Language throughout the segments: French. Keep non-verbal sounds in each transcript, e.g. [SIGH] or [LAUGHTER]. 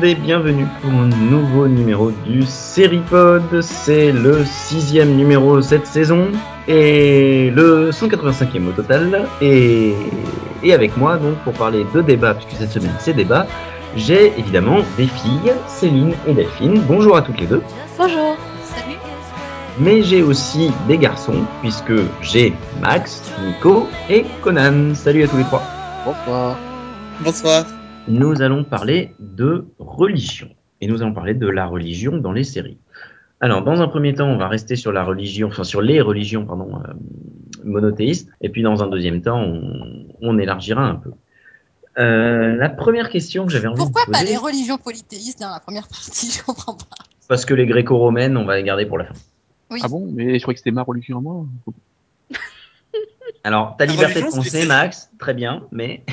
monde et bienvenue pour un nouveau numéro du Seripod. C'est le sixième numéro cette saison et le 185e au total. Et, et avec moi donc pour parler de débat, puisque cette semaine c'est débat, j'ai évidemment des filles, Céline et Delphine. Bonjour à toutes les deux. Bonjour. Salut. Mais j'ai aussi des garçons, puisque j'ai Max, Nico et Conan. Salut à tous les trois. Bonsoir. Bonsoir. Nous allons parler de religion. Et nous allons parler de la religion dans les séries. Alors, dans un premier temps, on va rester sur la religion, enfin sur les religions, pardon, euh, monothéistes. Et puis, dans un deuxième temps, on, on élargira un peu. Euh, la première question que j'avais envie Pourquoi de poser, pas les religions polythéistes dans la première partie [LAUGHS] Je comprends pas. parce que les gréco-romaines, on va les garder pour la fin. Oui. Ah bon? Mais je croyais que c'était ma religion à moi. Alors, ta La liberté de penser, Max, très bien, mais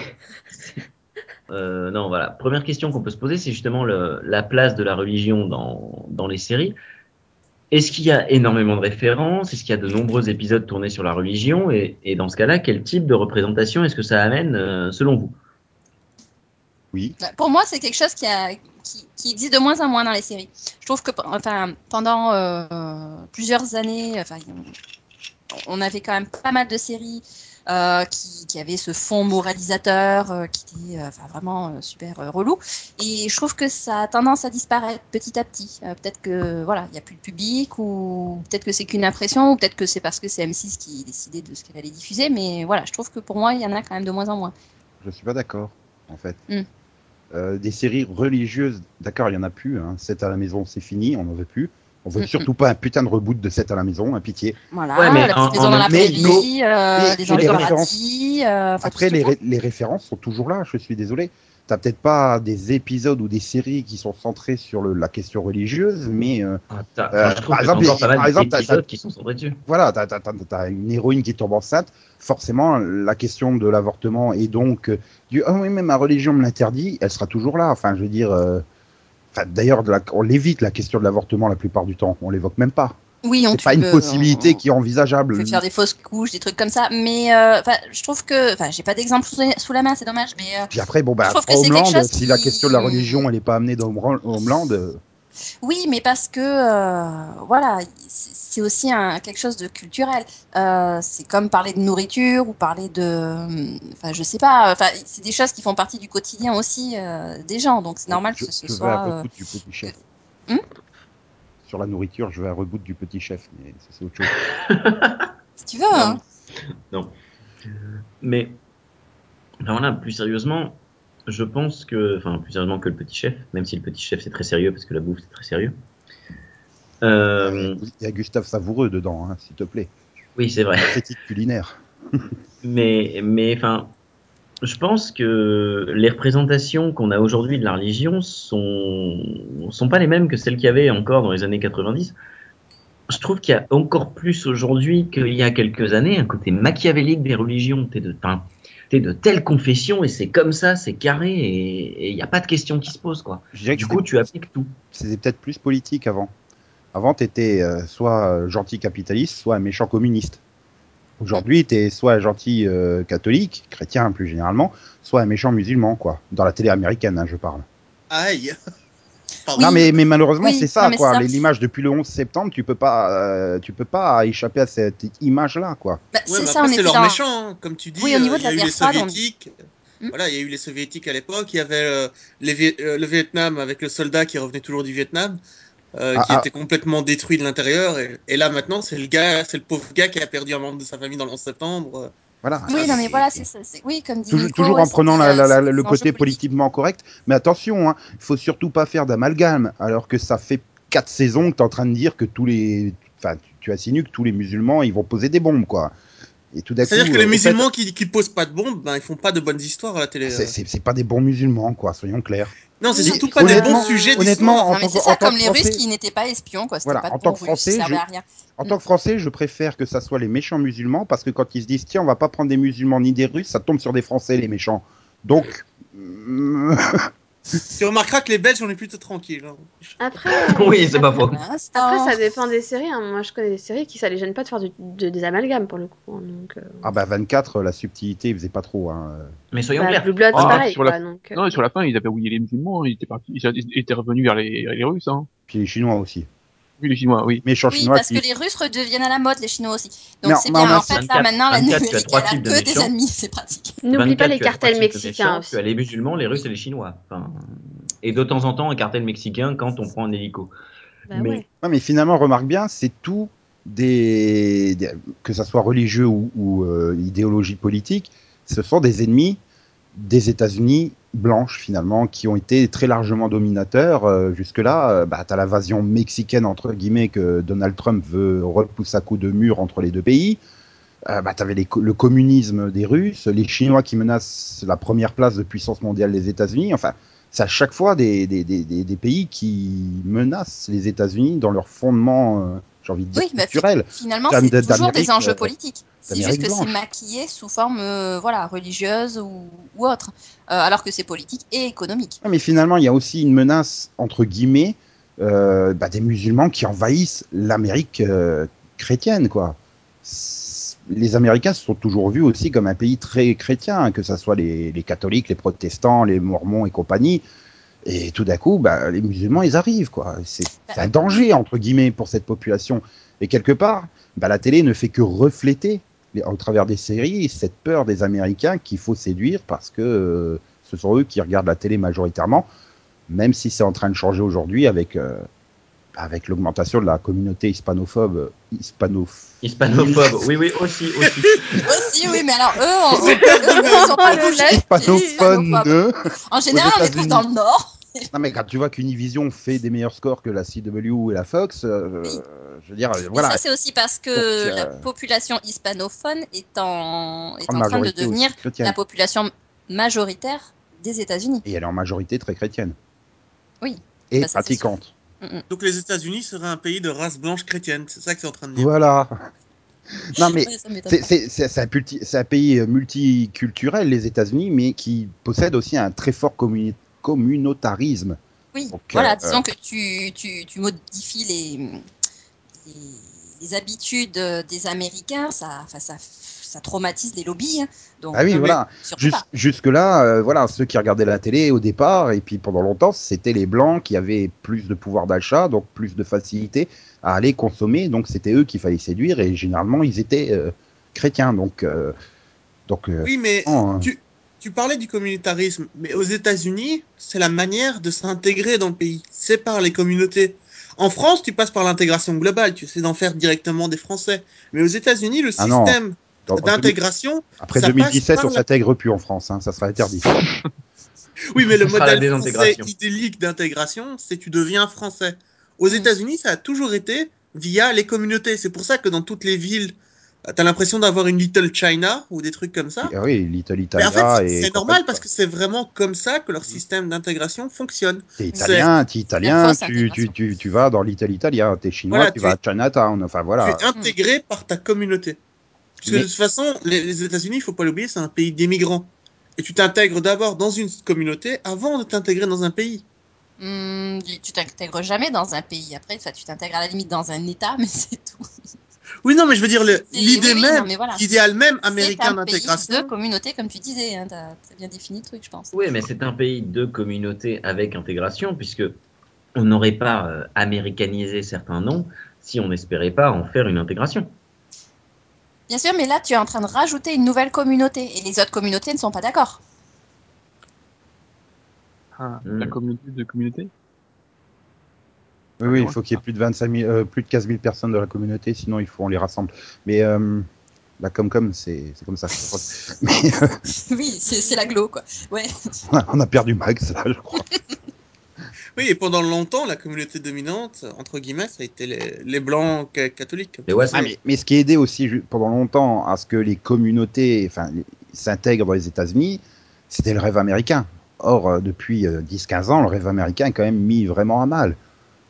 euh, non, voilà. Première question qu'on peut se poser, c'est justement le- la place de la religion dans, dans les séries. Est-ce qu'il y a énormément de références? Est-ce qu'il y a de nombreux épisodes tournés sur la religion? Et, et dans ce cas-là, quel type de représentation est-ce que ça amène euh, selon vous? Oui. Bah, Pour moi, c'est quelque chose qui, a, qui, qui existe de moins en moins dans les séries. Je trouve que enfin, pendant euh, plusieurs années, enfin, on- on avait quand même pas mal de séries euh, qui, qui avaient ce fond moralisateur euh, qui était euh, enfin, vraiment super relou. Et je trouve que ça a tendance à disparaître petit à petit. Peut-être que voilà, il n'y a plus de public, ou peut-être que c'est qu'une impression, ou peut-être que c'est parce que c'est M6 qui décidait de ce qu'elle allait diffuser. Mais voilà, je trouve que pour moi, il y en a quand même de moins en moins. Je suis pas d'accord, en fait. Hmm. Euh, des séries religieuses, d'accord, il y en a plus. Hein. 7 à la maison, c'est fini, on n'en veut plus. On veut surtout pas un putain de reboot de 7 à la maison, un pitié. Voilà, Ouais, mais la en- en dans la même- prairie, euh, mais les les références. euh, Après, les, ré- les références sont toujours là, je suis désolé. T'as peut-être pas des épisodes ou des séries qui sont centrés sur le- la question religieuse, mais euh, Ah, Euh, Je par exemple, par exemple, qui sont centrés dessus. voilà, t'as t'as une héroïne qui tombe enceinte, forcément, la question de l'avortement et donc euh, du ah oui, mais ma religion me l'interdit, elle sera toujours là. Enfin, je veux dire, euh, d'ailleurs, on l'évite la question de l'avortement la plupart du temps, on l'évoque même pas. Oui, on C'est pas une possibilité on- qui est envisageable. on peut faire des fausses couches, des trucs comme ça. Mais euh, je trouve que, enfin, j'ai pas d'exemple sous, sous la main, c'est dommage. Mais euh, Puis après, bon, bah, Homeland, si la question de la religion, elle est pas amenée dans Homeland, euh, oui, mais parce que euh, voilà, c'est aussi un, quelque chose de culturel. Euh, c'est comme parler de nourriture ou parler de, enfin, je sais pas. Enfin, c'est des choses qui font partie du quotidien aussi euh, des gens. Donc c'est normal je, que ce je veux soit. un euh, reboot du petit chef. Hmm Sur la nourriture, je veux un reboot du petit chef, mais ça, c'est autre chose. [LAUGHS] si tu veux. Hein. Non. Mais, voilà, plus sérieusement, je pense que, enfin, plus sérieusement que le petit chef, même si le petit chef c'est très sérieux parce que la bouffe c'est très sérieux. Euh, Il y a Gustave Savoureux dedans, hein, s'il te plaît. oui, c'est vrai. Critique culinaire. [LAUGHS] Mais, mais, enfin, je pense que les représentations qu'on a aujourd'hui de la religion sont, sont pas les mêmes que celles qu'il y avait encore dans les années 90. Je trouve qu'il y a encore plus aujourd'hui qu'il y a quelques années un côté machiavélique des religions. T'es de, enfin, t'es de telle confession et c'est comme ça, c'est carré et il n'y a pas de question qui se pose, quoi. Du coup, tu appliques tout. c'était peut-être plus politique avant. Avant, t'étais euh, soit gentil capitaliste, soit un méchant communiste. Aujourd'hui, t'es soit un gentil euh, catholique, chrétien plus généralement, soit un méchant musulman, quoi. Dans la télé américaine, hein, je parle. Aïe. Pardon. Non, mais, mais malheureusement, Oui, c'est ça, non, mais quoi. L'image depuis le 11 septembre, tu peux pas, euh, tu peux pas échapper à cette image-là, quoi. Bah, Ouais, c'est mais ça, après, on c'est était leur méchant, hein. comme tu dis. Oui, au niveau euh, de il y a la eu guerre les froide. Hmm. Voilà, il y a eu les soviétiques à l'époque. Il y avait euh, les euh, le Vietnam avec le soldat qui revenait toujours du Vietnam, euh, Ah, qui ah. était complètement détruit de l'intérieur. Et, et là maintenant, c'est le gars, c'est le pauvre gars qui a perdu un membre de sa famille dans le 11 septembre. Voilà. Oui, Ah, non, mais voilà, c'est Oui, comme dit Toujours, Nico, toujours ouais, en prenant c'était, la- la- la- c'était le côté politiquement correct. Mais attention, hein, il faut surtout pas faire d'amalgame, alors que ça fait quatre saisons que tu es en train de dire que tous les. Enfin, tu, tu insinues que tous les musulmans, ils vont poser des bombes, quoi. Et tout d'un coup. C'est-à-dire que euh, les au musulmans qui, qui posent pas de bombes, ben ils font pas de bonnes histoires à la télé. c'est- euh. pas des bons musulmans, quoi, soyons clairs. Non, c'est surtout pas des bons sujets honnêtement, c'est que- ça, en comme les Russes Français- qui n'étaient pas espions, quoi. Voilà, pas en tant que Français, je-. En tant que Français, je préfère que ça soit les méchants musulmans, parce que quand ils se disent, tiens, on va pas prendre des musulmans ni des Russes, ça tombe sur des Français, les méchants. Donc, [LAUGHS] Tu remarqueras que les Belges, on est plutôt tranquilles. hein. Après, [LAUGHS] oui, c'est pas faux. Après, ça dépend des séries. hein. Moi, je connais des séries qui ça les gêne pas de faire du- de- des amalgames pour le coup. hein. Donc, euh, Ah bah 24, la subtilité, il faisait pas trop. Hein. Mais soyons bah, clairs. Blue Blood, c'est Ah, pareil. sur la- quoi, donc, euh, Non, et sur la fin, ils avaient oublié les musulmans, ils étaient partis, ils ils étaient revenus vers les, les Russes, hein. Puis les Chinois aussi. Oui, les Chinois, oui. Méchants Oui, chinois parce qui... que les Russes redeviennent à la mode, les Chinois aussi. Donc c'est mais bien. En fait, 24, là maintenant, la 24, tu as numérique, trois elle a types de que des ennemis, c'est pratique. N'oublie 24, pas les trois cartels mexicains méchants, aussi. Tu as les musulmans, les Russes et les Chinois. Enfin, et de temps en temps, un cartel mexicain quand on prend un hélico. Bah mais- ouais. Non, mais finalement, remarque bien, c'est tout des... des- que ça soit religieux ou, ou euh, idéologie politique, ce sont des ennemis des États-Unis blanches finalement qui ont été très largement dominateurs Euh, jusque-là. euh, bah, t'as l'invasion mexicaine entre guillemets que Donald Trump veut repousser à coups de mur entre les deux pays. Euh, bah, le communisme des Russes, les Chinois qui menacent la première place de puissance mondiale des États-Unis. Enfin, c'est à chaque fois des, des pays qui menacent les États-Unis dans leur fondement, euh, j'ai envie de dire, Oui, bah, culturel. Finalement, c'est toujours des enjeux euh, politiques. C'est juste que c'est maquillé sous forme euh, voilà, religieuse ou, ou autre. Euh, alors que c'est politique et économique. Ouais, mais finalement, il y a aussi une menace, entre guillemets, euh, bah, des musulmans qui envahissent l'Amérique chrétienne, quoi. Les Américains se sont toujours vus aussi comme un pays très chrétien, hein, que ce soit les, les catholiques, les protestants, les mormons et compagnie. Et tout d'un coup, bah, les musulmans, ils arrivent, quoi. C'est un danger, entre guillemets, pour cette population. Et quelque part, bah, la télé ne fait que refléter, au travers des séries, cette peur des Américains qu'il faut séduire parce que euh, ce sont eux qui regardent la télé majoritairement, même si c'est en train de changer aujourd'hui avec, euh, avec l'augmentation de la communauté. Hispanophobe. Hispanophobe, oui, oui, aussi, aussi. [LAUGHS] Aussi, oui, mais alors eux, on, [LAUGHS] eux, ils sont pas Le bougés. lait. Hispanophone Hispanophobes. de... En général, on les trouve dans le Nord. Non mais quand tu vois qu'Univision fait des meilleurs scores que la CW et la Fox, euh, Oui. je veux dire, Mais voilà. ça, c'est aussi parce que Donc, euh, la population hispanophone est en, est en train de devenir la population majoritaire des États-Unis. Et elle est en majorité très chrétienne. Oui. Et Bah, pratiquante. Donc les États-Unis seraient un pays de race blanche chrétienne. C'est ça que c'est en train de dire. Voilà. [LAUGHS] non mais c'est un, pays euh, multiculturel, les États-Unis, mais qui possède aussi un très fort communi- communautarisme. Oui, Donc, voilà, euh, disons que tu, tu, tu modifies les, les, les habitudes des Américains, ça, ça, ça traumatise les lobbies. hein. Donc, Ah oui, voilà. surtout Jus- pas. Jusque-là, euh, voilà, ceux qui regardaient la télé au départ, et puis pendant longtemps, c'était les Blancs qui avaient plus de pouvoir d'achat, donc plus de facilité à aller consommer, donc c'était eux qu'il fallait séduire, et généralement, ils étaient euh, chrétiens, donc... euh, donc Oui, mais oh, hein. tu, tu parlais du communautarisme, mais aux États-Unis, c'est la manière de s'intégrer dans le pays. C'est par les communautés. En France, tu passes par l'intégration globale, tu essaies d'en faire directement des Français. Mais aux États-Unis, le Ah système d'intégration, après ça passe 2017, par on la- s'intègre plus en France, hein, ça sera interdit. [LAUGHS] oui, mais le modèle français idyllique d'intégration, c'est tu deviens Français. Aux. États-Unis, ça a toujours été via les communautés. C'est pour ça que dans toutes les villes, t'as l'impression d'avoir une Little China ou des trucs comme ça. Ah oui, Little Mais Italia en fait, c'est- normal parce que c'est vraiment comme ça que leur système d'intégration fonctionne. T'es italien, t'es italien, tu, tu, tu, tu vas dans Little Italia, t'es chinois, Voilà, tu tu vas es- à Chinatown, enfin voilà. Tu es intégré par ta communauté. Parce que Mais- de toute façon, les, les États-Unis, il faut pas l'oublier, c'est un pays d'immigrants. Et tu t'intègres d'abord dans une communauté avant de t'intégrer dans un pays. Hum, tu t'intègres jamais dans un pays. Après, enfin, tu t'intègres à la limite dans un État, [LAUGHS] mais c'est tout. Oui, non, mais je veux dire, C'est- l'idée oui, même, l'idéal même C'est américain un pays d'intégration. de communauté, comme tu disais. Hein, T'as très bien défini le truc, je pense. Oui, mais c'est un pays de communauté avec intégration, puisque on n'aurait pas euh, américanisé certains noms si on n'espérait pas en faire une intégration. Bien sûr, mais là, tu es en train de rajouter une nouvelle communauté. Et les autres communautés ne sont pas d'accord. Ah, Mm. La communauté de communauté? Oui, oui, il faut qu'il y ait plus de 25 000, euh, plus de 15 000 personnes de la communauté, sinon il faut on les rassemble. Mais euh, la Comcom, c'est comme ça. [LAUGHS] Mais euh, oui, c'est c'est l'aglo, quoi. Ouais. [LAUGHS] on a perdu Max là, je crois. [LAUGHS] Oui, et pendant longtemps, la communauté dominante, entre guillemets, ça a été les, les blancs ca- catholiques. Mais ouais, Ah, mais, mais ce qui a aidé aussi pendant longtemps à ce que les communautés enfin, s'intègrent dans les États-Unis, c'était le rêve américain. Or, euh, depuis euh, 10-15 ans, le rêve américain est quand même mis vraiment à mal.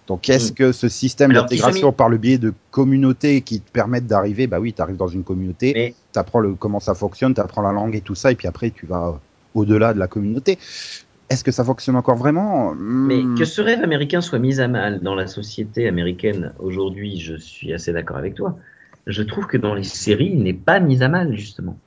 Donc, est-ce Mm. que ce système d'intégration par le biais de communautés qui te permettent d'arriver, bah oui, tu arrives dans une communauté, Mais tu apprends le, comment ça fonctionne, tu apprends la langue et tout ça, et puis après, tu vas au-delà de la communauté. Est-ce que ça fonctionne encore vraiment? Mais Hmm, que ce rêve américain soit mis à mal dans la société américaine aujourd'hui, je suis assez d'accord avec toi. Je trouve que dans les séries, il n'est pas mis à mal, justement.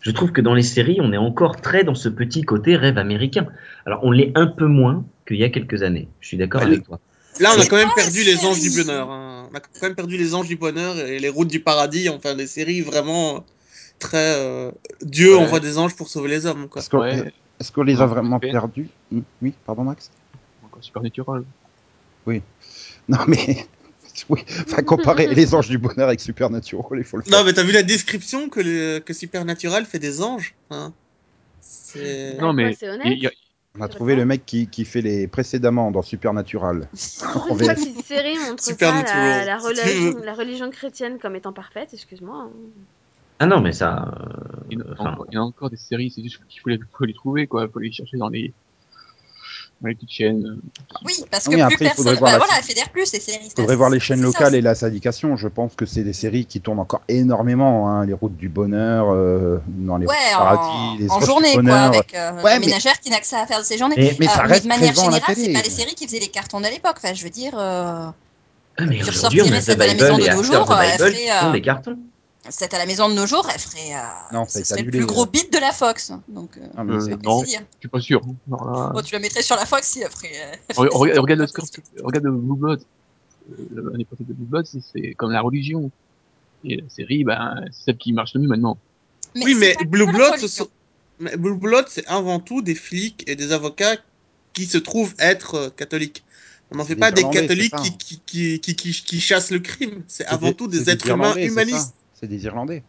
Je trouve que dans les séries, on est encore très dans ce petit côté rêve américain. Alors, on l'est un peu moins qu'il y a quelques années. Je suis d'accord avec toi. Là, on a quand même pas perdu les anges du bonheur. hein. On a quand même perdu les anges du bonheur et les routes du paradis. Enfin, des séries vraiment très. euh, Dieu Ouais. envoie des anges pour sauver les hommes. Quoi. Ouais. Est-ce qu'on les a Non, vraiment perdus? Hmm, Oui, pardon Max? Encore Supernatural. [LAUGHS] Non mais... Oui, enfin comparer [LAUGHS] les anges du bonheur avec Supernatural, il faut le faire. Non, mais t'as vu la description que, le... que Supernatural fait des anges hein? C'est. Non, Bah, mais a- On a trouvé le mec qui, qui fait les précédemment dans Supernatural. [LAUGHS] En une série montre Supernatural. la, la, tu religion, la religion chrétienne comme étant parfaite, excuse-moi. hein. Ah non, mais ça. Euh, il y en a enfin, encore- il y en a encore des séries, c'est juste qu'il faut les, faut les trouver, quoi. Faut les chercher dans les, dans les petites chaînes. Oui, parce que plus il faudrait personne. voir Bah la voilà, suite. FDR plus, les séries. Il faudrait voir les chaînes locales et la syndication. Je pense que c'est des séries qui tournent encore énormément. Hein. Les routes du bonheur, euh, dans les Ouais, du en, paradis, les en journée, quoi, avec euh, Ouais, mais- ménagère qui n'a que ça à faire de ses journées. Mais- mais ça Euh, reste de manière générale, c'est pas les séries qui faisaient les cartons de l'époque. Enfin, je veux dire, euh, Ah, mais aujourd'hui, on a de et After euh, qui font euh, des cartons. C'est à la maison de nos jours, elle ferait, euh, Non, ça serait le plus gros beat de la Fox. Donc, euh, Ah, mais Euh, non. Je suis pas sûr. là, Bon, tu la mettrais sur la Fox si elle ferait. euh, elle ferait regarde, le score, regarde le Blue Blood. Euh, de Blue Blood, c'est- comme la religion. Et la série, ben, c'est celle qui marche le mieux maintenant. Mais oui, mais Blue Blood, sont... mais Blue Blood, c'est avant tout des flics et des avocats qui se trouvent être euh, catholiques. On n'en fait des pas des catholiques qui, qui, qui, qui, chassent le crime. C'est avant tout des êtres humains humanistes. C'est des Irlandais.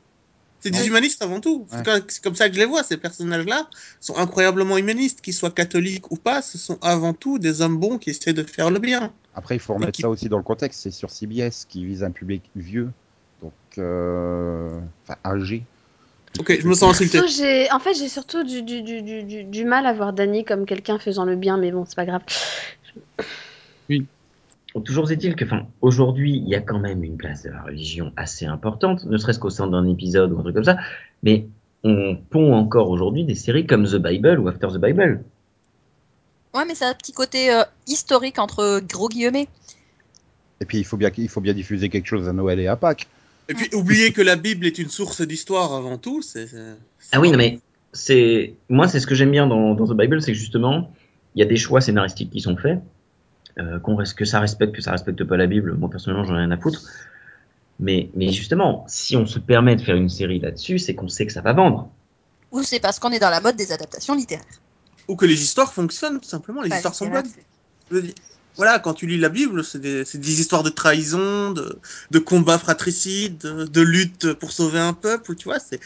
C'est des humanistes avant tout. C'est Ouais. comme- C'est comme ça que je les vois. Ces personnages-là sont incroyablement humanistes. Qu'ils soient catholiques ou pas, ce sont avant tout des hommes bons qui essaient de faire le bien. Après, il faut Et remettre qui- ça aussi dans le contexte. C'est sur CBS qui vise un public vieux, donc euh... enfin âgé. Ok, je me sens insulté. Surtout, j'ai- En fait, j'ai surtout du, du, du, du, mal à voir Danny comme quelqu'un faisant le bien, mais bon, c'est pas grave. Toujours est-il que, enfin, aujourd'hui, il y a quand même une place de la religion assez importante, ne serait-ce qu'au sein d'un épisode ou un truc comme ça, mais on pond encore aujourd'hui des séries comme The Bible ou After the Bible. Ouais, mais c'est un petit côté euh, historique entre gros guillemets. Et puis il faut bien il faut bien diffuser quelque chose à Noël et à Pâques. Et puis, oublier que la Bible est une source d'histoire avant tout, c'est. Ah oui, non, mais c'est moi, c'est ce que j'aime bien dans, dans The Bible, c'est que justement, il y a des choix scénaristiques qui sont faits, euh, qu'on reste, que ça respecte, que ça respecte pas la Bible. Moi personnellement, j'en ai rien à foutre. Mais, mais justement, si on se permet de faire une série là-dessus, c'est qu'on sait que ça va vendre. Ou c'est parce qu'on est dans la mode des adaptations littéraires. Ou que les histoires fonctionnent, tout simplement. Les Pas histoires sont bonnes. Je veux dire, Voilà, quand tu lis la Bible, c'est des, des histoires de trahison, de, de combats fratricides, de, de lutte pour sauver un peuple, tu vois, c'est,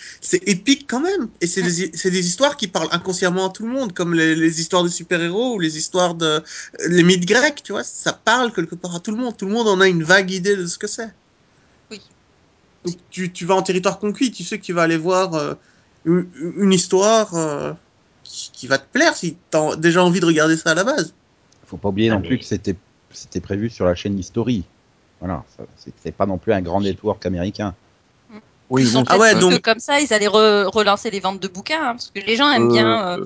épique quand même. Et c'est des, des histoires qui parlent inconsciemment à tout le monde, comme les, les histoires de super-héros ou les histoires de, les mythes grecs, tu vois, ça parle quelque part à tout le monde. Tout le monde en a une vague idée de ce que c'est. Oui. Donc, tu, tu vas en territoire conquis, tu sais que tu vas aller voir euh, une, une histoire euh, qui, qui va te plaire si t'as déjà envie de regarder ça à la base. Faut pas oublier Ah, non mais- plus que c'était c'était prévu sur la chaîne History. Voilà, c'était pas non plus un grand network américain. Oui, Ils ont bon, Ah ouais, donc- que comme ça, ils allaient re- relancer les ventes de bouquins, hein, parce que les gens aiment bien euh, euh,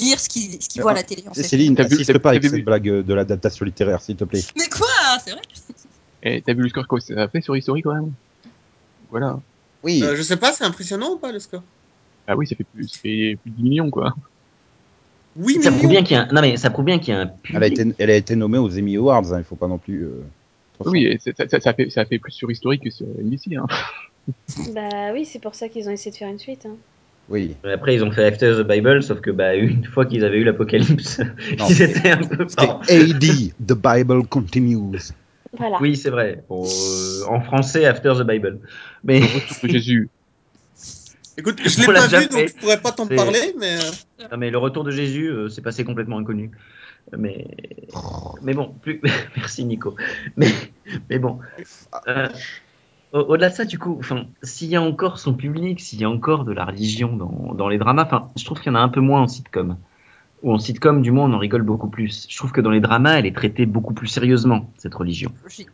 lire ce qu'ils ce qu'ils Euh, voient à la télé. sait. Céline, T'as vu- n'insiste pas avec cette blague euh, de l'adaptation littéraire, s'il te plaît. Mais quoi C'est vrai [LAUGHS] Et t'as vu le score que ça a fait sur History quand même Voilà. Oui, Euh, je sais pas, c'est impressionnant ou pas le score? Ah oui, ça fait plus, ça fait plus de 10 millions quoi. Oui, Ça millions. prouve bien qu'il y a un, non mais ça prouve bien qu'il y a un public. elle a été elle a été nommée aux Emmy Awards. Hein, il faut pas non plus. euh, Oui, ça, ça, ça, ça fait, ça fait plus sur History que sur NBC. Hein. [LAUGHS] Bah oui, c'est pour ça qu'ils ont essayé de faire une suite. Hein. Oui. Après, ils ont fait After the Bible, sauf que bah une fois qu'ils avaient eu l'apocalypse, [LAUGHS] ils étaient un peu. AD, The Bible Continues. Voilà. Oui, c'est vrai. Bon, euh, en français, After the Bible. Mais Le retour de Jésus. Écoute, je l'ai pas vu, donc je pourrais pas t'en parler, mais euh, Non, mais le retour de Jésus, euh, c'est passé complètement inconnu. Mais, mais bon, plus... [LAUGHS] merci Nico. Mais, mais bon, euh, au- au-delà de ça, du coup, enfin, s'il y a encore son public, s'il y a encore de la religion dans, dans les dramas, enfin, je trouve qu'il y en a un peu moins en sitcom. Ou en sitcom, du moins, on en rigole beaucoup plus. Je trouve que dans les dramas, elle est traitée beaucoup plus sérieusement, cette religion. Logique.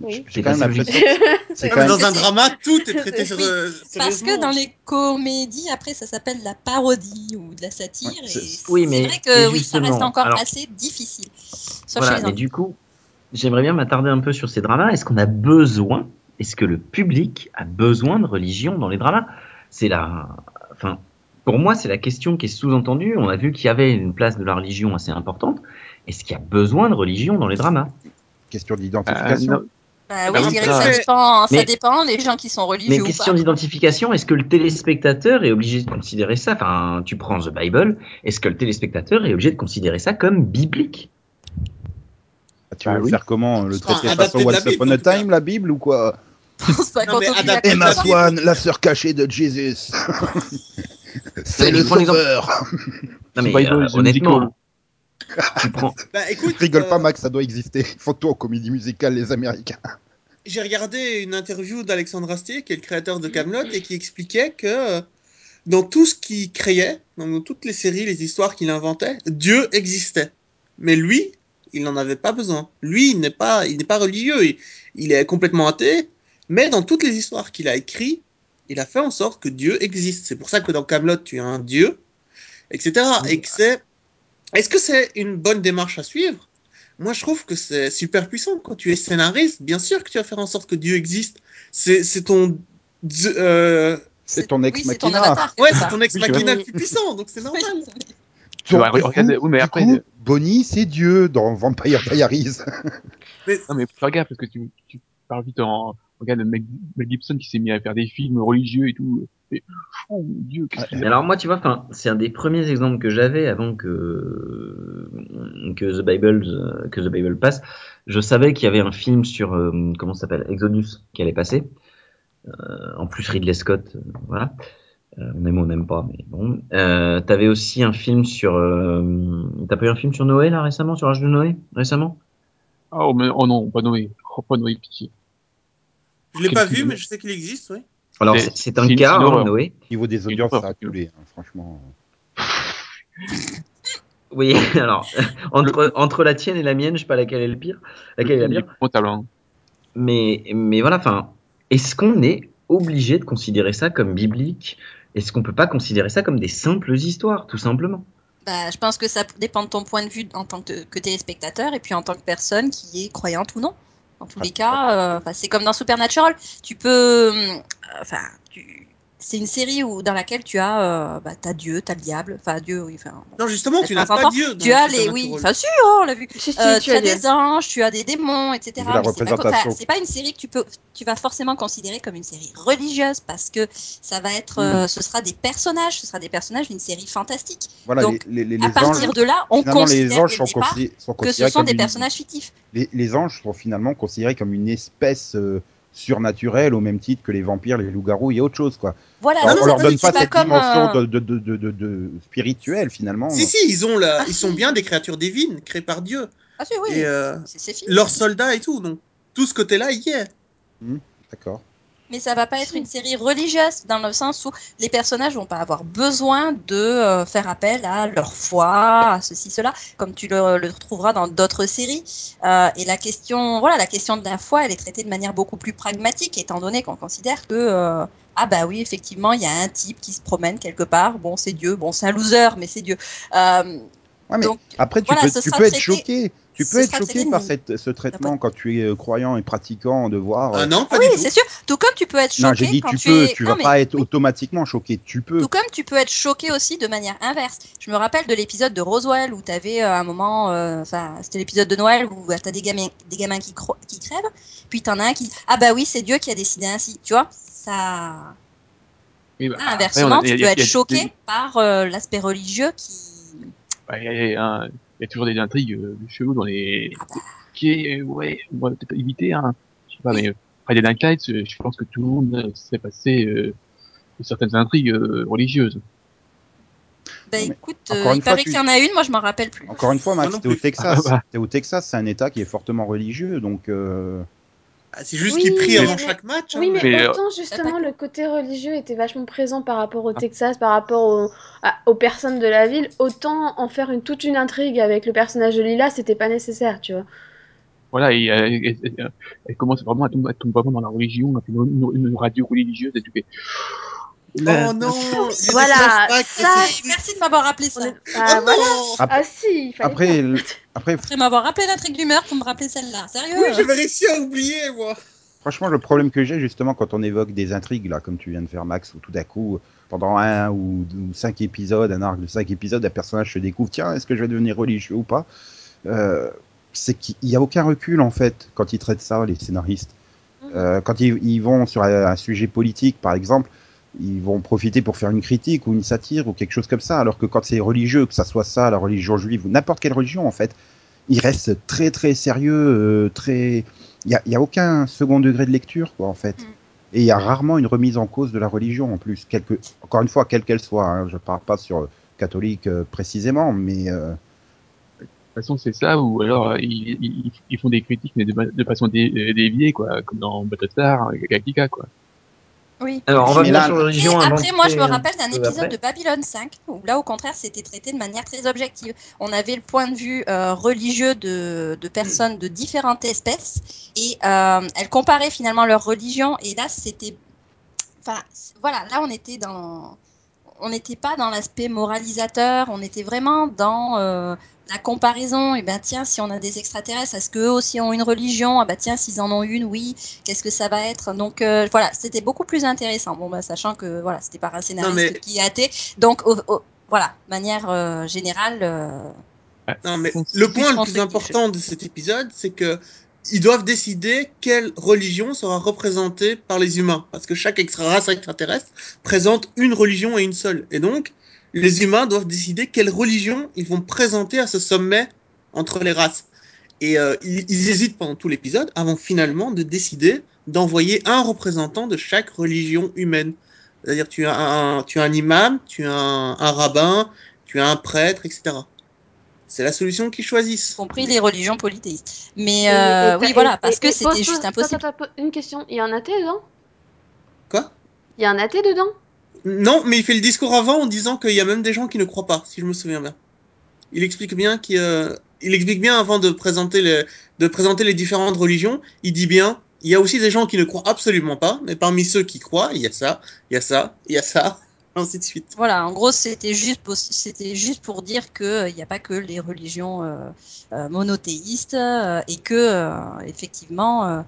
Oui. J'ai C'est quand même l'impression c'est quand même dans un [LAUGHS] drama, tout est traité Oui, sur, euh, Parce que dans les comédies, après, ça s'appelle la parodie ou de la satire. Ouais, et Oui, mais- vrai que oui, ça reste encore alors- assez difficile. Sauf Voilà, chez les mais du coup, j'aimerais bien m'attarder un peu sur ces dramas. Est-ce qu'on a besoin, est-ce que le public a besoin de religion dans les dramas? C'est la, enfin, pour moi, c'est la question qui est sous-entendue. On a vu qu'il y avait une place de la religion assez importante. Est-ce qu'il y a besoin de religion dans les dramas? Question Euh, d'identification. Bah Ah oui, oui, je dirais ça- que ça dépend, ça Mais- dépend des gens qui sont religieux Mais question d'identification, est-ce que le téléspectateur est obligé de considérer ça? Enfin, tu prends The Bible, est-ce que le téléspectateur est obligé de considérer ça comme biblique? Tu bah veux le oui. faire comment Le Enfin, traiter adapté façon Bible, Upon a. Time, la Bible ou quoi? [LAUGHS] Emma ça. Swan, la sœur cachée de Jesus. [LAUGHS] C'est le sauveur. Non mais Bible, euh, honnêtement, Musical. [LAUGHS] tu prends. Bah écoute, Rigole euh, pas, Max, ça doit exister. [LAUGHS] Font tout en comédie musicale, les Américains. j'ai regardé une interview d'Alexandre Astier, qui est le créateur de Camelot, et qui expliquait que euh, dans tout ce qu'il créait, dans toutes les séries, les histoires qu'il inventait, Dieu existait. Mais lui, il n'en avait pas besoin. Lui, il n'est pas, il n'est pas religieux. Il, il est complètement athée. Mais dans toutes les histoires qu'il a écrites, il a fait en sorte que Dieu existe. C'est pour ça que dans Camelot, tu as un Dieu, etc. Et que c'est, est-ce que c'est une bonne démarche à suivre? Moi, je trouve que c'est super puissant. Quand tu es scénariste, bien sûr que tu vas faire en sorte que Dieu existe. C'est, ton, euh, C'est ton ex oui, ton avatar. ouais, c'est ton ex machina le plus puissant, donc c'est normal. Donc, Ouais, du regarde, coup, oui, mais du après- coup, Bonnie, c'est Dieu dans Vampire Diaries. Mais Non, mais fais gaffe, parce que tu, tu parles vite en, regarde Mel, Gibson qui s'est mis à faire des films religieux et tout. Et, oh, Dieu, qu'est-ce qu'il Mais a alors moi, tu vois, c'est un des premiers exemples que j'avais avant que que The Bible euh, que The Bible passe. Je savais qu'il y avait un film sur euh, comment s'appelle Exodus qui allait passer. Euh, en plus Ridley Scott, voilà. Euh, on aime ou on n'aime pas, mais bon. T'avais aussi un film sur. T'as pas eu un film sur Noé là récemment, sur l'âge de Noé récemment? Oh, mais, oh non, pas Noé. Oh, pas Noé, pitié. Je l'ai pas vu, mais je sais qu'il existe, oui. Alors C'est- un cas, hein. Noé. Niveau des audiences, ça a coulé, hein, franchement. Oui, [LAUGHS] alors entre entre la tienne et la mienne, je sais pas laquelle est le pire, laquelle est la pire. hein. Mais, mais voilà, enfin, est-ce qu'on est obligé de considérer ça comme biblique? Est-ce qu'on peut pas considérer ça comme des simples histoires, tout simplement? Bah, je pense que ça dépend de ton point de vue en tant que, que téléspectateur et puis en tant que personne qui est croyante ou non. Dans tous Ah, les cas, euh, c'est comme dans Supernatural. Tu peux, hum, enfin, tu, c'est une série où dans laquelle tu as, euh, bah, t'as Dieu, t'as le diable, enfin Dieu, oui, enfin. Non, justement, tu n'as pas Dieu. Tu as les, oui, enfin si, oh, on l'a vu. Si, si, Euh, tu tu as as des anges, tu as des démons, etc. C'est pas, pas une série que tu peux, tu vas forcément considérer comme une série religieuse parce que ça va être, Mm. euh, ce sera des personnages, ce sera des personnages d'une série fantastique. Voilà, Donc, les, les, les à partir anges, de là, on les considère anges sont, considérés, que ce sont des une- personnages fictifs. les, les anges sont finalement considérés comme une espèce surnaturelle au même titre que les vampires, les loups-garous et autre chose, quoi. Voilà, Alors, on leur donne pas pas cette comme, dimension euh, de, de, de, de, de spirituelle, finalement. Si, si, ils, ont la... Ah, ils si. sont bien des créatures divines, créées par Dieu. Ah si, oui, Et euh, c'est c'est fini. leurs soldats et tout. Donc, tout ce côté-là, il y est. D'accord. Mais ça va pas être une série religieuse dans le sens où les personnages vont pas avoir besoin de euh, faire appel à leur foi, à ceci, cela, comme tu le, le retrouveras dans d'autres séries. Euh, et la question, voilà, la question de la foi, elle est traitée de manière beaucoup plus pragmatique, étant donné qu'on considère que euh, ah bah oui, effectivement, il y a un type qui se promène quelque part. Bon, c'est Dieu. Bon, c'est un loser, mais c'est Dieu. Ouais, mais Donc, après, tu voilà, peux, tu être choqué. Tu peux être choqué par cette, ce traitement quand tu es euh, croyant et pratiquant de voir. euh, Ah non, pas oui, du tout. c'est sûr. Tout comme tu peux être choqué non, j'ai dit quand tu tu peux, es. tu Non, vas mais- pas être automatiquement choqué. Tu peux. Tout comme tu peux être choqué aussi de manière inverse. Je me rappelle de l'épisode de Roswell où tu avais un moment, euh, enfin, c'était l'épisode de Noël où tu as des gamins, des gamins qui, cro- qui crèvent, puis tu en as un qui dit Ah bah oui, c'est Dieu qui a décidé ainsi. Tu vois Ça. Oui, bah, Ah, inversement, a- tu peux a- être choqué par euh, l'aspect religieux qui. Bah, Il y, a- il y a toujours des intrigues euh, cheloues dans les... Qui est, euh, ouais, on va peut-être éviter, hein. Je sais pas, mais euh, Friday Night Lights, euh, je pense que tout le monde euh, s'est passé euh, de certaines intrigues euh, religieuses. Bah écoute, encore euh, une il fois, paraît tu- qu'il y en a une, moi je m'en rappelle plus. Encore une fois, Max, t'es au. Texas. Ah, bah. T'es au Texas, c'est un État qui est fortement religieux, donc. euh, c'est juste Oui, qu'ils prient avant mais- chaque match. Oui, hein. mais, Mais, euh, autant justement que- le côté religieux était vachement présent par rapport au Ah. Texas, par rapport au- à- aux personnes de la ville, autant en faire une, toute une intrigue avec le personnage de Lila, c'était pas nécessaire, tu vois. voilà, et, euh, elle, commence vraiment à tomber, à tomber vraiment dans la religion, une- une radio religieuse, et tu fais... Oh non Voilà, ça, Merci de m'avoir rappelé ça. est- Ah, Oh voilà. non Ah si, il fallait Après, le- après, Après m'avoir rappelé l'intrigue d'humeur pour me rappeler celle-là. Sérieux Oui, j'avais réussi à oublier, moi franchement, le problème que j'ai justement quand on évoque des intrigues là, comme tu viens de faire Max, où tout à coup, pendant un ou, ou cinq épisodes, un arc de cinq épisodes, un personnage se découvre, tiens, est-ce que je vais devenir religieux ou pas euh, C'est qu'il n'y a aucun recul en fait quand ils traitent ça, les scénaristes. Euh, quand ils, ils vont sur un, un sujet politique, par exemple, ils vont profiter pour faire une critique ou une satire ou quelque chose comme ça, alors que quand c'est religieux, que ça soit ça, la religion juive ou n'importe quelle religion en fait, ils restent très très sérieux, euh, très. Il y a, y a aucun second degré de lecture quoi en fait. Mm. Et il y a rarement une remise en cause de la religion en plus, quelque, encore une fois, quelle qu'elle soit. Hein, je parle pas sur euh, catholique euh, précisément, mais euh, De toute façon, c'est ça, ou alors ils, ils, ils font des critiques, mais de, de façon dé, déviée, quoi, comme dans Battlestar, Galactica, quoi. Oui. Alors, on va venir là- sur la Et religion. après, moi, je me un rappelle d'un épisode après. de Babylone 5, où là, au contraire, c'était traité de manière très objective. On avait le point de vue euh, religieux de, de personnes de différentes espèces, et euh, elles comparaient finalement leur religion, et là, c'était... Enfin, voilà, là, on était dans... On n'était pas dans l'aspect moralisateur, on était vraiment dans euh, la comparaison. Et ben tiens, si on a des extraterrestres, est-ce qu'eux aussi ont une religion? Ah bah tiens, s'ils en ont une, oui. Qu'est-ce que ça va être? Donc euh, voilà, c'était beaucoup plus intéressant. Bon bah sachant que voilà, c'était par un scénariste mais- qui est athée. Donc au- au- voilà, de manière euh, générale. euh, Non, mais le point le plus important de cet épisode, c'est que ils doivent décider quelle religion sera représentée par les humains. Parce que chaque extra race extraterrestre présente une religion et une seule. Et donc, les humains doivent décider quelle religion ils vont présenter à ce sommet entre les races. Et euh, ils, ils hésitent pendant tout l'épisode avant finalement de décider d'envoyer un représentant de chaque religion humaine. C'est-à-dire tu as un, tu as un imam, tu as un, un rabbin, tu as un prêtre, etc. C'est la solution qu'ils choisissent. compris les religions polythéistes. Mais euh, et- oui, et- voilà, et- parce que c'était juste impossible. une question, il y a un athée dedans? Quoi? Il y a un athée dedans? Non, mais il fait le discours avant en disant qu'il y a même des gens qui ne croient pas, si je me souviens bien. Il explique bien qu'il, euh, explique bien avant de présenter les, de présenter les différentes religions, il dit bien, il y a aussi des gens qui ne croient absolument pas, mais parmi ceux qui croient, il y a ça, il y a ça, il y a ça, [LAUGHS] ainsi de suite. Voilà, en gros, c'était juste, pour- c'était juste pour dire qu'il n'y a pas que les religions euh, euh, monothéistes euh, et que, euh, effectivement, euh,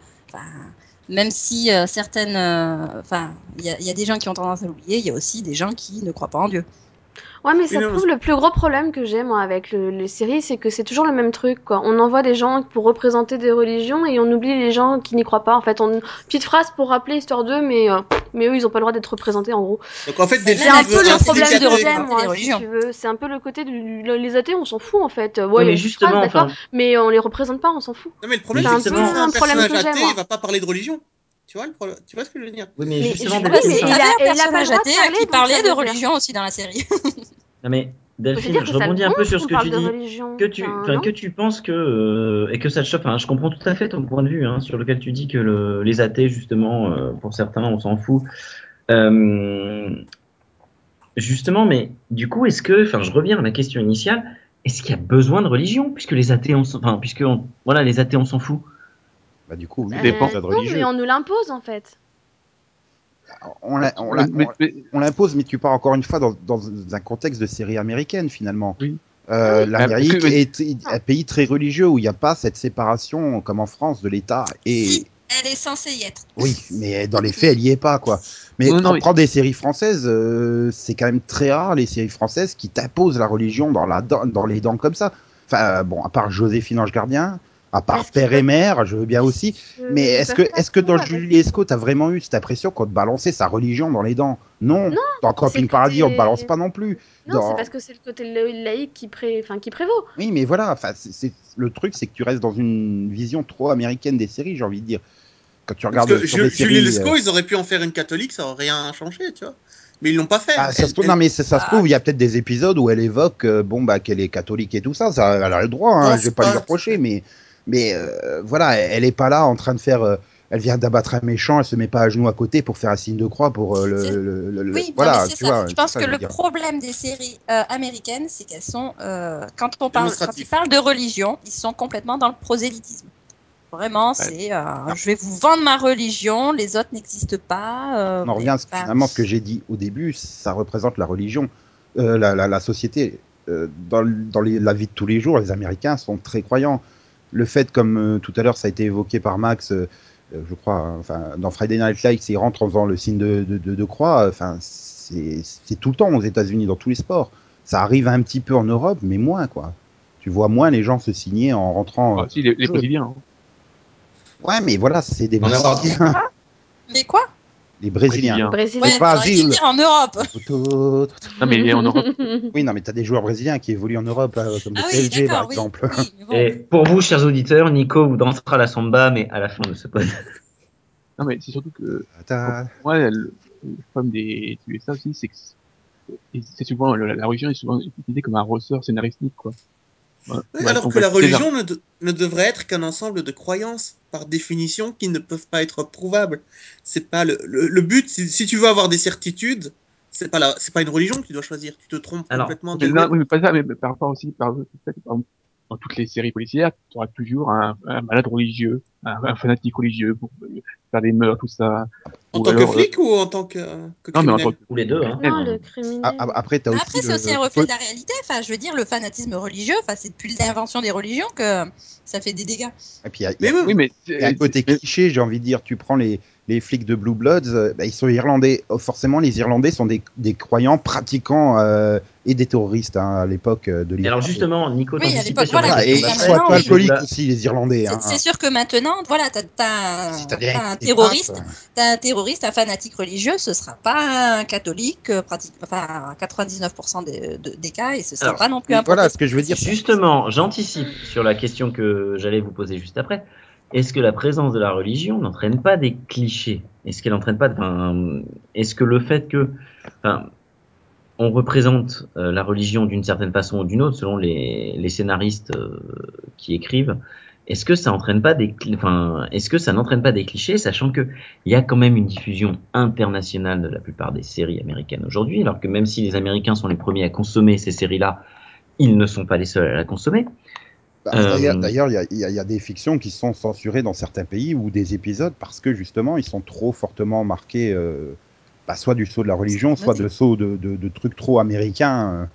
même si euh, certaines. euh, Enfin, il y, y a des gens qui ont tendance à l'oublier, il y a aussi des gens qui ne croient pas en Dieu. Ouais, mais ça non, prouve le plus gros problème que j'ai, moi, avec le- les séries, c'est que c'est toujours le même truc, quoi. On envoie des gens pour représenter des religions et on oublie les gens qui n'y croient pas. En fait, on... petite phrase pour rappeler histoire d'eux, mais, euh, mais eux, ils ont pas le droit d'être représentés, en gros. Donc en fait, C'est Delphine C'est un peu le problème de problème, des moi, si tu veux. C'est un peu le côté du... Les athées, on s'en fout, en fait. Ouais, Oui, il y a mais justement, phrase, d'accord, enfin, mais on les représente pas, on s'en fout. Non, mais le problème, c'est que un personnage athée, il va pas parler de religion. Tu vois, le problème tu vois ce que je veux dire? Oui, mais, Mais justement, je- Delphine, oui, mais il a- il a pas le droit de athée parler, qui parlait de religion aussi dans la série. [LAUGHS] Non, mais Delphine, je rebondis un peu sur ce que tu dis. religion. Que tu, Enfin, que tu penses que euh, et que ça te choque. Enfin, je comprends tout à fait ton point de vue hein, sur lequel tu dis que le, les athées, justement, euh, pour certains, on s'en fout. Euh, justement, mais du coup, est-ce que, enfin, je reviens à ma question initiale. Est-ce qu'il y a besoin de religion puisque les athées, on, enfin, puisque on- voilà, les athées, on s'en fout? Bah, du coup, oui, Euh, il dépend de non, religieux. mais on nous l'impose, en fait. On on on- on l'impose, mais tu pars encore une fois dans, dans un contexte de série américaine finalement. Oui. Euh, Oui. L'Amérique est un pays très religieux où il n'y a pas cette séparation comme en France de l'État et Si, elle est censée y être. oui, mais dans les faits, elle y est pas quoi. Mais prends, mais- prends des séries françaises, euh, c'est quand même très rare les séries françaises qui t'imposent la religion dans la dans les dents comme ça. Enfin bon, à part Joséphine Ange Gardien, à part Père et Mère, je veux bien aussi. Mais est-ce que, pas est-ce dans avec- Julie Esco, t'as vraiment eu cette impression qu'on te balançait sa religion dans les dents? Non. dans c'est Camping Paradis, on te balance pas non plus. Non, Dans- c'est parce que c'est le côté la- laïque qui, pré... enfin, qui prévaut. Oui, mais voilà. Enfin, c'est, le truc, c'est que tu restes dans une vision trop américaine des séries, j'ai envie de dire. Quand tu Parce regardes que sur Ju- des Julie séries, Lescaut, euh, ils auraient pu en faire une catholique, ça aurait rien changé, tu vois. Mais ils l'ont pas fait. ah, ça Elle- se trouve, elle- non, mais ça, ça se Ah. trouve, il y a peut-être des épisodes où elle évoque, euh, bon, bah, qu'elle est catholique et tout ça. Ça, elle a le droit. Hein, Non, je vais c'est pas lui pas- reprocher, mais, mais euh, voilà, elle, elle est pas là en train de faire. euh, elle vient d'abattre un méchant, elle se met pas à genoux à côté pour faire un signe de croix pour euh, le, Oui, voilà, tu ça. vois. je pense ça que je le dire. problème des séries euh, américaines, c'est qu'elles sont, euh, quand on parle, quand ils parlent de religion, ils sont complètement dans le prosélytisme. Vraiment, c'est euh, je vais vous vendre ma religion, les autres n'existent pas. euh, On revient à finalement ce que j'ai dit au début, ça représente la religion, euh, la, la, la société. Euh, dans le- dans les- la vie de tous les jours, les Américains sont très croyants. Le fait, comme euh, tout à l'heure ça a été évoqué par Max, euh, euh, je crois, hein, enfin dans Friday Night Lights, il rentre en faisant le signe de, de, de, de croix. Enfin, c'est tout le temps aux États-Unis dans tous les sports. Ça arrive un petit peu en Europe, mais moins quoi. Tu vois moins les gens se signer en rentrant. Ah, si, les, les Brésiliens. hein. Ouais, mais voilà, c'est des. Brésiliens. Mais quoi? Les Brésiliens. Brésiliens. Brésilien. Ouais, dire en Europe. Non, mais en Europe, [LAUGHS] Oui, non, mais t'as des joueurs brésiliens qui évoluent en Europe, comme le Ah oui, PSG par oui. exemple. oui, mais [LAUGHS] bon. Et pour vous, chers auditeurs, Nico vous dansera la samba, mais à la fin de ce podcast. [LAUGHS] non, mais c'est surtout que, pour moi, le, le problème des, USA aussi, c'est que c'est- souvent, la religion est souvent utilisée comme un ressort scénaristique, quoi. Oui, Ouais, alors que la religion ne, de- ne devrait être qu'un ensemble de croyances, par définition, qui ne peuvent pas être prouvables. C'est pas le, le, le but. Si, si tu veux avoir des certitudes, c'est pas la, c'est pas une religion que tu dois choisir. Tu te trompes Alors, complètement. Mais oui, mais pas ça, mais mais par rapport aussi, par, dans toutes les séries policières, tu auras toujours un, un malade religieux, un, un fanatique religieux pour euh, faire des meurtres, tout ça. En Ou tant alors, que flic ou en tant que, que Non, mais en tant que Ou les deux, hein. Non, le criminel. Ah, ah, Après, aussi. Après, c'est le- aussi un reflet de la réalité. Enfin, je veux dire, le fanatisme religieux, enfin, c'est depuis l'invention des religions que ça fait des dégâts. Et puis, il y a- Mais oui, mais, il y a un côté cliché, j'ai envie de dire. Tu prends les, les flics de Blue Bloods, euh, bah, ils sont irlandais. Oh, forcément, les Irlandais sont des, des croyants pratiquants euh, et des terroristes hein, à l'époque euh, de Et l'Irlande. alors justement, Nico, Oui, à l'époque, voilà, et ils sont alcooliques Là- aussi, les Irlandais. C'est Hein. c'est sûr que maintenant, voilà, t'as t'as un, t'as terroriste, t'as un terroriste, un fanatique religieux, ce sera pas un catholique, pratique, enfin, à 99% des, de- des cas, et ce sera Alors, pas non plus un Voilà ce que je veux dire. Justement, j'anticipe sur la question que j'allais vous poser juste après. Est-ce que la présence de la religion n'entraîne pas des clichés? Est-ce qu'elle n'entraîne pas, enfin, est-ce que le fait que, on représente euh, la religion d'une certaine façon ou d'une autre selon les, scénaristes euh, qui écrivent, est-ce que ça entraîne pas est-ce n'entraîne pas des clichés, sachant que il y a quand même une diffusion internationale de la plupart des séries américaines aujourd'hui, alors que même si les Américains sont les premiers à consommer ces séries-là, ils ne sont pas les seuls à la consommer. Bah, Euh, D'ailleurs, d'ailleurs, il y a, y y des fictions qui sont censurées dans certains pays ou des épisodes parce que justement, ils sont trop fortement marqués, euh, bah, soit du saut de la religion, soit de saut de, de, de trucs trop américains. euh,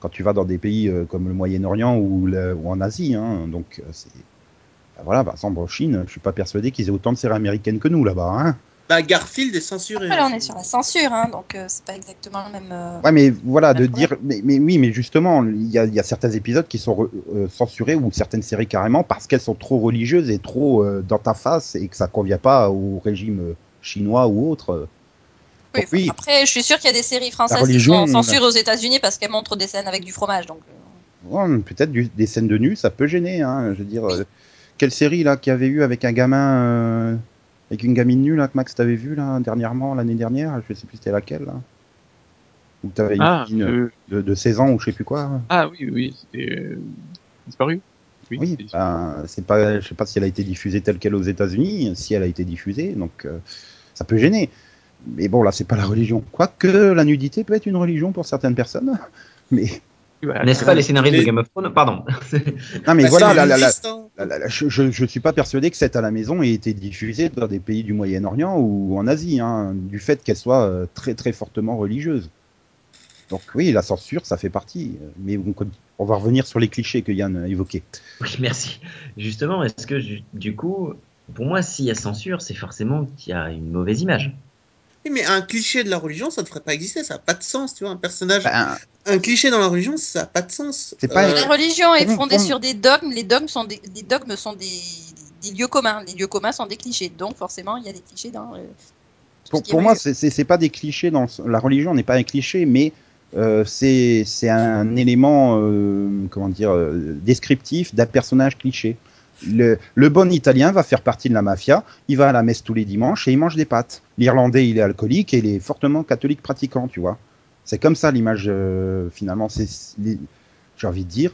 quand tu vas dans des pays euh, comme le Moyen-Orient ou, en Asie, hein, donc euh, c'est bah, voilà, par exemple en Chine, je suis pas persuadé qu'ils aient autant de séries américaines que nous là-bas. Hein. Bah, Garfield est censuré. Après, là, on est sur la censure, hein, donc euh, c'est pas exactement le même. euh, Ouais, mais voilà, de dire, mais, mais oui, mais justement, il y a, il y a certains épisodes qui sont re- euh, censurés ou certaines séries carrément parce qu'elles sont trop religieuses et trop euh, dans ta face et que ça convient pas au régime chinois ou autre. oui, Donc, oui. Après, je suis sûre qu'il y a des séries françaises religion, qui sont censurées aux États-Unis parce qu'elles montrent des scènes avec du fromage. Donc, Ouais, Peut-être du- des scènes de nu, ça peut gêner. Hein, je veux dire, euh, quelle série là qu'il y avait eu avec un gamin, euh, avec une gamine nue là que Max t'avais vu là dernièrement, l'année dernière, je sais plus c'était laquelle là. Où t'avais une ah, euh, de, de 16 ans ou je sais plus quoi. ah oui, oui, c'était euh, disparu. Oui, disparu. ben, c'est pas, je sais pas si elle a été diffusée telle quelle aux États-Unis, si elle a été diffusée, donc euh, ça peut gêner. Mais bon, là, c'est pas la religion. Quoique la nudité peut être une religion pour certaines personnes. [LAUGHS] Mais Oui, voilà. N'est-ce pas les scénaristes les- de Game of Thrones? Pardon. non, [LAUGHS] mais Bah, voilà, c'est la, les la, la, nudistes, la- la- la- je, je, je suis pas persuadé que cette à la maison ait été diffusée dans des pays du Moyen-Orient ou en Asie, hein, du fait qu'elle soit euh, très très fortement religieuse. Donc oui, la censure, ça fait partie. Mais on, on va revenir sur les clichés que Yann a évoqués. Oui, merci. Justement, est-ce que du coup, pour moi, s'il y a censure, c'est forcément qu'il y a une mauvaise image. Oui, mais un cliché de la religion, ça ne devrait pas exister, ça n'a pas de sens, tu vois, un personnage. Ben, Un cliché dans la religion, ça n'a pas de sens. C'est pas- Euh, La religion est fondée sur des dogmes. Les dogmes sont des, les dogmes sont des, des lieux communs. Les lieux communs sont des clichés. Donc forcément, il y a des clichés dans. euh, pour, pour moi, c'est- c'est pas des clichés dans la religion n'est pas un cliché, mais euh, c'est c'est un élément euh, comment dire euh, descriptif d'un personnage cliché. Le, le bon Italien va faire partie de la mafia, il va à la messe tous les dimanches et il mange des pâtes. L'Irlandais, il est alcoolique et il est fortement catholique pratiquant, tu vois. C'est comme ça l'image euh, finalement. C'est j'ai envie de dire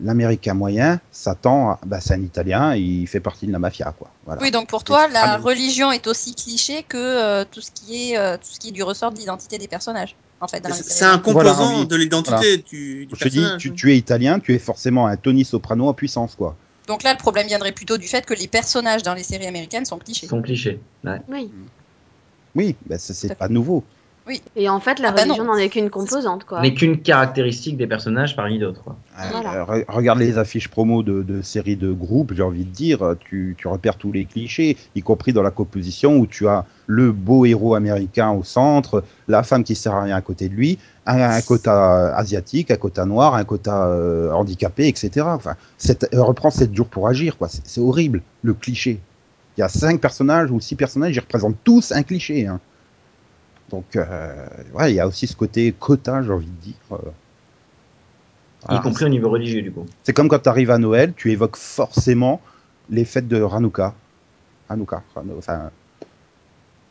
l'Américain moyen s'attend, à- bah, c'est un Italien, il fait partie de la mafia, quoi. Voilà. Oui, donc pour toi, la Ah, religion est aussi cliché que euh, tout ce qui est euh, tout ce qui est du ressort de l'identité des personnages. En fait, C'est un composant Voilà, de l'identité Voilà. du, du Je te dis, personnage. tu, tu es italien, tu es forcément un Tony Soprano en puissance, quoi. Donc là, le problème viendrait plutôt du fait que les personnages dans les séries américaines sont clichés. Son cliché. Ouais. Oui. Oui, bah, ça c'est pas nouveau. Et en fait, la Ah bah religion n'en est qu'une composante, quoi. Mais qu'une caractéristique des personnages parmi d'autres. Euh, Voilà. re- regarde les affiches promo de, de séries de groupes, j'ai envie de dire, tu, tu repères tous les clichés, y compris dans la composition où tu as le beau héros américain au centre, la femme qui sert à rien à côté de lui, un, un quota asiatique, un quota noir, un quota euh, handicapé, etc. Enfin, c'est- euh, reprend 7 jours pour agir, quoi. C'est horrible, le cliché. Il y a cinq personnages ou six personnages, ils représentent tous un cliché. Hein. Donc, euh, ouais, il y a aussi ce côté quota, j'ai envie de dire. euh. Y compris au niveau religieux, du coup. C'est comme quand tu arrives à Noël, tu évoques forcément les fêtes de Hanouka. Hanouka. Enfin,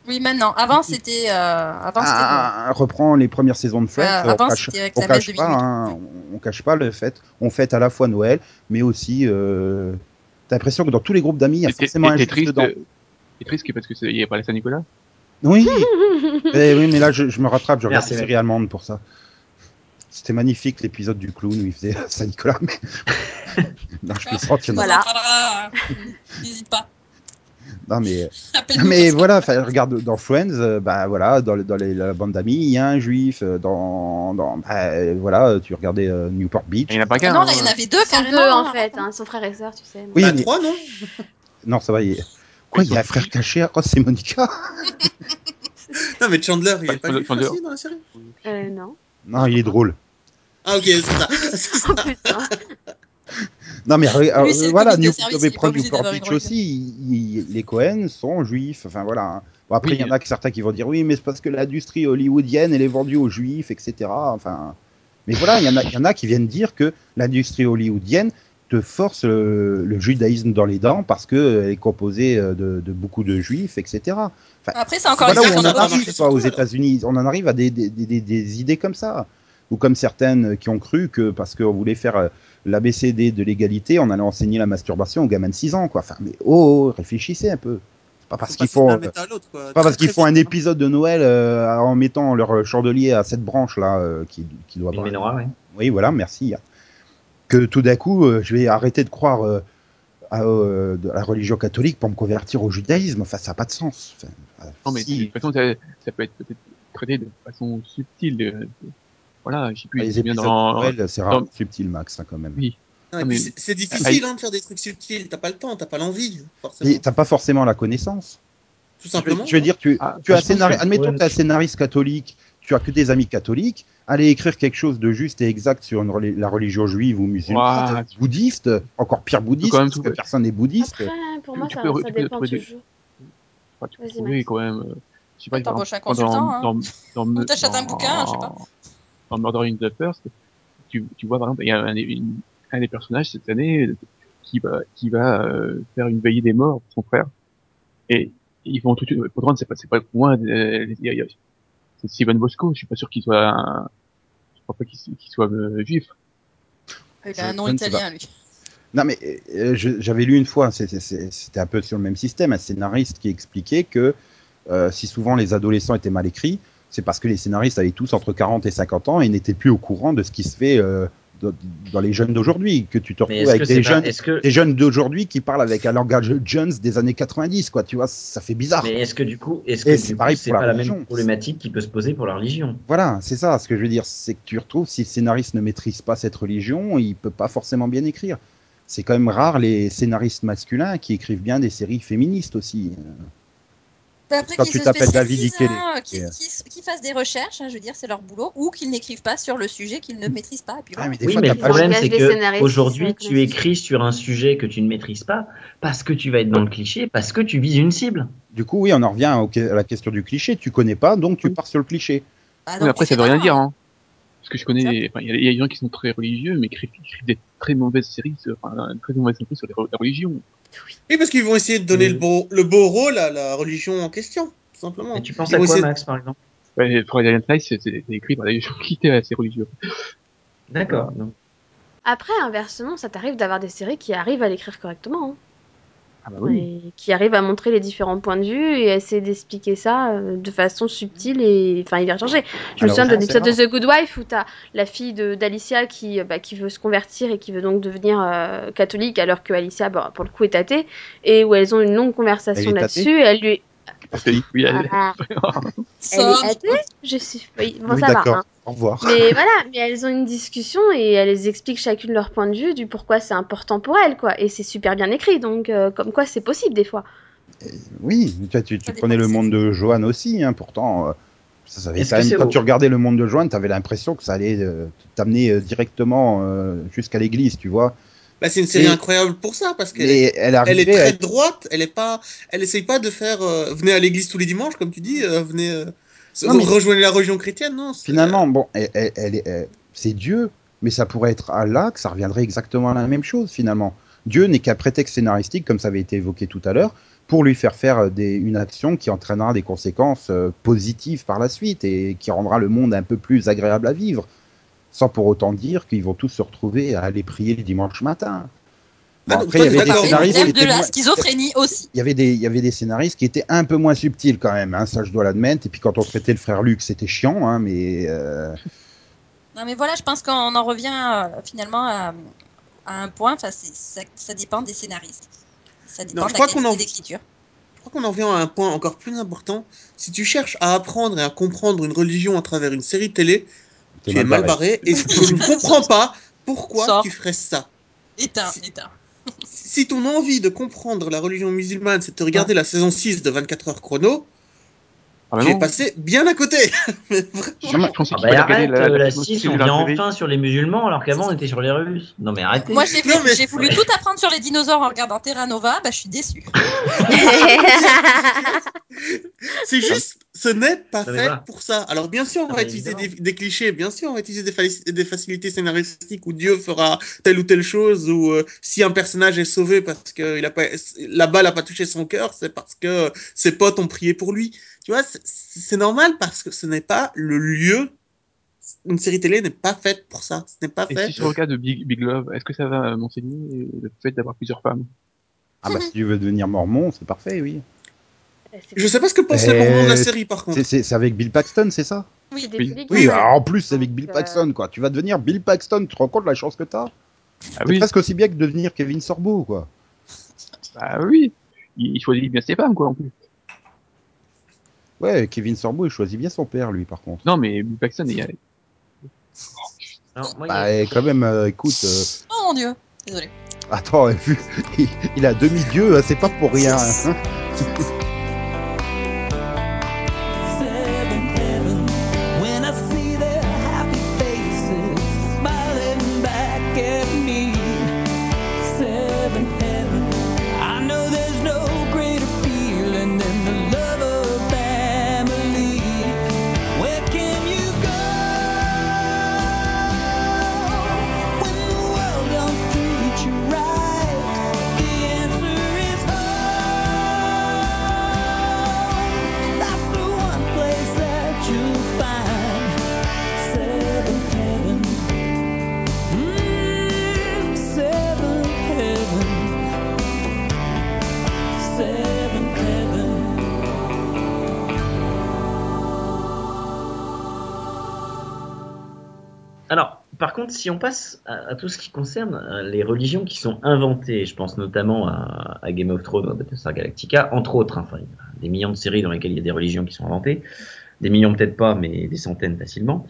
Oui, maintenant. Avant, c'était. euh, avant, c'était. ah, reprend les premières saisons de fêtes. Euh, on avant, cache, c'était avec on la cache de pas, hein, on, on cache pas le fait. On fête à la fois Noël, mais aussi. Euh, T'as l'impression que dans tous les groupes d'amis, il y a forcément un triste, dedans. euh, t'es triste parce que il n'y a pas la Saint-Nicolas Oui. [LAUGHS] Eh oui, mais là, je, je me rattrape. Je regarde la série allemande pour ça. C'était magnifique l'épisode du clown où il faisait [LAUGHS] Saint-Nicolas. Mais... [LAUGHS] non, je y en a- Voilà. N'hésite pas. Non, mais [LAUGHS] Mais voilà, regarde dans Friends, euh, bah voilà, dans, le- dans les- la bande d'amis, il y a un juif. euh, Dans, dans bah, voilà, tu regardais euh, Newport Beach. Il n'y en a pas Ah qu'un. non, hein. là, il y en avait deux carrément. deux, en hein. fait, hein, ils sont frères et sœurs, tu sais. Oui, Bah, mais- trois, non [LAUGHS] Non, ça va. Il... Quoi, il y a un frère caché à Ross et Monica [LAUGHS] Non, mais Chandler, il est Pas pas Chandler- juif Chandler. aussi dans la série Euh, non. Non, il est drôle. Ah, ok, c'est ça. C'est ça. Oh putain. Non, mais Lui, euh, voilà, New... Newport d'avoir Beach une aussi, il- il- les Cohen sont juifs. Enfin voilà. hein. Bon, après, Oui. il y en a que certains qui vont dire oui, mais c'est parce que l'industrie hollywoodienne, elle est vendue aux juifs, etc. Enfin, mais voilà, il y en a, il y en a qui viennent dire que l'industrie hollywoodienne te force le, le judaïsme dans les dents parce que elle est composée euh, de, de beaucoup de juifs, etc. Enfin, Après, c'est encore voilà une où on en a arrive aux. États-Unis. On en arrive à des, des, des, des- des idées comme ça. Ou comme certaines qui ont cru que parce qu'on voulait faire euh, l'ABCD de l'égalité, on allait enseigner la masturbation aux gamins de 6 ans. Quoi. Enfin, mais oh, oh, réfléchissez un peu. C'est pas parce qu'ils font. euh, pas parce qu'ils font un hein. épisode de Noël euh, en mettant leur chandelier à cette branche là euh, qui, qui doit Une pas. menorah, ouais. Oui, voilà, merci. Que tout d'un coup, euh, je vais arrêter de croire euh, à, euh, de la religion catholique pour me convertir au judaïsme. Enfin, ça n'a pas de sens. Enfin, euh, Non, mais si, de toute façon, ça, ça peut être peut-être traité de façon subtile. Voilà, je sais plus, les c'est bien épisodes dans... c'est rarement subtil, Max, hein, quand même. Oui, mais- c'est- difficile hein, de faire des trucs subtils. T'as pas le temps, t'as pas l'envie, forcément. Et t'as pas forcément la connaissance. Tout Je veux, simplement. je veux dire, tu, Ah, tu as un pense scénari- que- admettons ouais. que tu es un scénariste catholique, tu as que des amis catholiques, aller écrire quelque chose de juste et exact sur une la religion juive ou musulmane, bouddhiste, encore pire bouddhiste, quand même parce que personne n'est bouddhiste. Après, pour Tu- moi, tu ça, peux- ça tu peux dépend toujours. Enfin, tu peux trouver quand même, euh, je sais pas, T'embauches par un consultant, dans, hein. dans, dans, Ou t'achètes un dans- bouquin, je sais pas. Dans Murder in the First, tu, tu vois, par exemple, il y a un, des- une- un des personnages cette année euh, qui va, qui va euh, faire une veillée des morts pour son frère. Et ils vont tout de suite, pourtant, c'est pas, c'est pas pour euh, a- c'est Steven Bosco, je suis pas sûr qu'il soit, un- je crois pas qu'il soit euh, juif. Il a un nom italien, lui. Non, mais euh, j'avais lu une fois, c'était un peu sur le même système, un scénariste qui expliquait que euh, si souvent les adolescents étaient mal écrits, c'est parce que les scénaristes avaient tous entre 40 et 50 ans et n'étaient plus au courant de ce qui se fait euh, dans, dans les jeunes d'aujourd'hui, que tu te retrouves avec des jeunes, que, des jeunes d'aujourd'hui qui parlent avec un langage Jones des années 90, quoi, tu vois, ça fait bizarre. mais est-ce que du coup, est-ce que c'est la pas la même problématique qui peut se poser pour la religion? Voilà, c'est ça, ce que je veux dire, c'est que tu retrouves, si le scénariste ne maîtrise pas cette religion, il peut pas forcément bien écrire. C'est quand même rare les scénaristes masculins qui écrivent bien des séries féministes aussi. Bah, Après, Quand tu t'appelles David hein, qu'ils euh, qu'ils- qu'ils fassent des recherches, hein, je veux dire, c'est leur boulot, ou qu'ils n'écrivent pas sur le sujet qu'ils ne maîtrisent pas. Et puis Ah, voilà. mais des Oui, fois, mais le problème, c'est que aujourd'hui, tu écris sur un sujet que tu ne maîtrises pas parce que tu vas être dans le cliché, parce que tu vises une cible. Du coup, oui, on en revient à la question du cliché. Tu connais pas, donc tu pars sur le cliché. Bah, après, ça veut rien dire, hein. Parce que je connais, il y, a- il y a des gens qui sont très religieux, mais qui écrivent, des très mauvaises séries, sur, enfin, très mauvaises séries sur les la religion. Oui, parce qu'ils vont essayer de donner Oui. le, beau, le beau rôle à la religion en question, tout simplement. Et tu penses Ils à quoi, essayer Max, par exemple? Ouais, Friday Night Lights, c'est c'est écrit par des gens qui étaient assez religieux. D'accord. Après, inversement, ça t'arrive d'avoir des séries qui arrivent à l'écrire correctement. hein. Ah bah oui. et qui arrive à montrer les différents points de vue et à essayer d'expliquer ça euh, de façon subtile et enfin hyper chargée. Je me souviens d'un épisode de The Good Wife où t'as la fille de d'Alicia qui euh, bah, qui veut se convertir et qui veut donc devenir euh, catholique alors que Alicia bah, pour le coup est athée et où elles ont une longue conversation est là-dessus et elle lui Que oui, elle- Ah, [LAUGHS] elle Ça, est athée Je suis oui, bon oui, ça va. d'accord. hein. Au revoir. Mais [LAUGHS] voilà, mais elles ont une discussion et elles expliquent chacune leur point de vue du pourquoi c'est important pour elles, quoi. Et c'est super bien écrit, donc euh, comme quoi c'est possible des fois. Oui, tu, prenais le monde de Joanne aussi, hein, pourtant. euh, ça, ça avait Est-ce quand tu regardais le monde de Joanne, tu avais l'impression que ça allait euh, t'amener euh, directement euh, jusqu'à l'église, tu vois. Bah, c'est une série incroyable pour ça, parce qu'elle elle elle est très droite, elle est pas, elle essaye pas de faire, euh, venez à l'église tous les dimanches, comme tu dis, euh, venez, euh, Non, mais- rejoignez la religion chrétienne, non Finalement, bon, elle, elle- elle est- elle- c'est Dieu, mais ça pourrait être Allah, que ça reviendrait exactement à la même chose finalement. Dieu n'est qu'un prétexte scénaristique, comme ça avait été évoqué tout à l'heure, pour lui faire faire des, une action qui entraînera des conséquences euh, positives par la suite et qui rendra le monde un peu plus agréable à vivre, sans pour autant dire qu'ils vont tous se retrouver à aller prier le dimanche matin. Bon, Ah, donc après, il y avait des scénaristes qui de étaient moins- aussi. il y avait des il y avait des scénaristes qui étaient un peu moins subtils quand même hein, ça je dois l'admettre et puis quand on traitait le frère Luc c'était chiant hein, mais euh, Non, mais voilà, je pense qu'on en revient euh, finalement à, à un point. Enfin, ça, ça dépend des scénaristes. Ça dépend Non, de je la crois qualité en- d'écriture. Je crois qu'on en vient à un point encore plus important. Si tu cherches à apprendre et à comprendre une religion à travers une série télé, tu es mal barré et je ne comprends pas pourquoi Sors. tu ferais ça. Éteins, Si- éteins. Si ton envie de comprendre la religion musulmane, c'est de regarder la saison 6 de 24 heures chrono, Ah bah es non. passé bien à côté. [LAUGHS] Mais vraiment. Je, je pensais Ah qu'il bah fallait arrête, euh, la, 6, six on vient enfin sur les musulmans alors qu'avant on était sur les Russes. Non mais arrêtez. Moi, j'ai Non, fait- mais- j'ai voulu tout apprendre sur les dinosaures en regardant Terra Nova. Bah, je suis déçue. [LAUGHS] C'est juste, ce n'est pas fait pour ça. Alors bien sûr, on va utiliser des, clichés, bien sûr, on va utiliser des, fa- des facilités scénaristiques où Dieu fera telle ou telle chose, ou euh, si un personnage est sauvé parce que il a pas, la balle a pas touché son cœur, c'est parce que ses potes ont prié pour lui. Tu vois, c'est- normal parce que ce n'est pas le lieu. Une série télé n'est pas faite pour ça. Ce n'est pas Et fait. si sur le cas de Big, Big Love, est-ce que ça va m'enseigner le fait d'avoir plusieurs femmes? Ah bah si tu veux devenir mormon c'est parfait oui Je sais pas ce que pense Euh, le moment de la série par contre. c'est avec Bill Paxton c'est ça? Oui, Oui. alors, en plus c'est avec Bill euh, Paxton quoi tu vas devenir Bill Paxton tu te rends compte de la chance que t'as? Ah c'est oui, presque aussi bien que de devenir Kevin Sorbo quoi bah oui. Il, il choisit bien ses femmes, quoi, en plus. Ouais Kevin Sorbo il choisit bien son père lui par contre Non, mais Bill Paxton, il y a... Alors, moi, il y a- bah et quand même euh, écoute euh, Oh mon dieu. Désolé. attends vu [LAUGHS] il, il a demi-dieu hein, c'est pas pour rien hein. [LAUGHS] si on passe à, tout ce qui concerne euh, les religions qui sont inventées, je pense notamment à, Game of Thrones à Battlestar Galactica, entre autres, hein, enfin, il y a des millions de séries dans lesquelles il y a des religions qui sont inventées, des millions peut-être pas, mais des centaines facilement.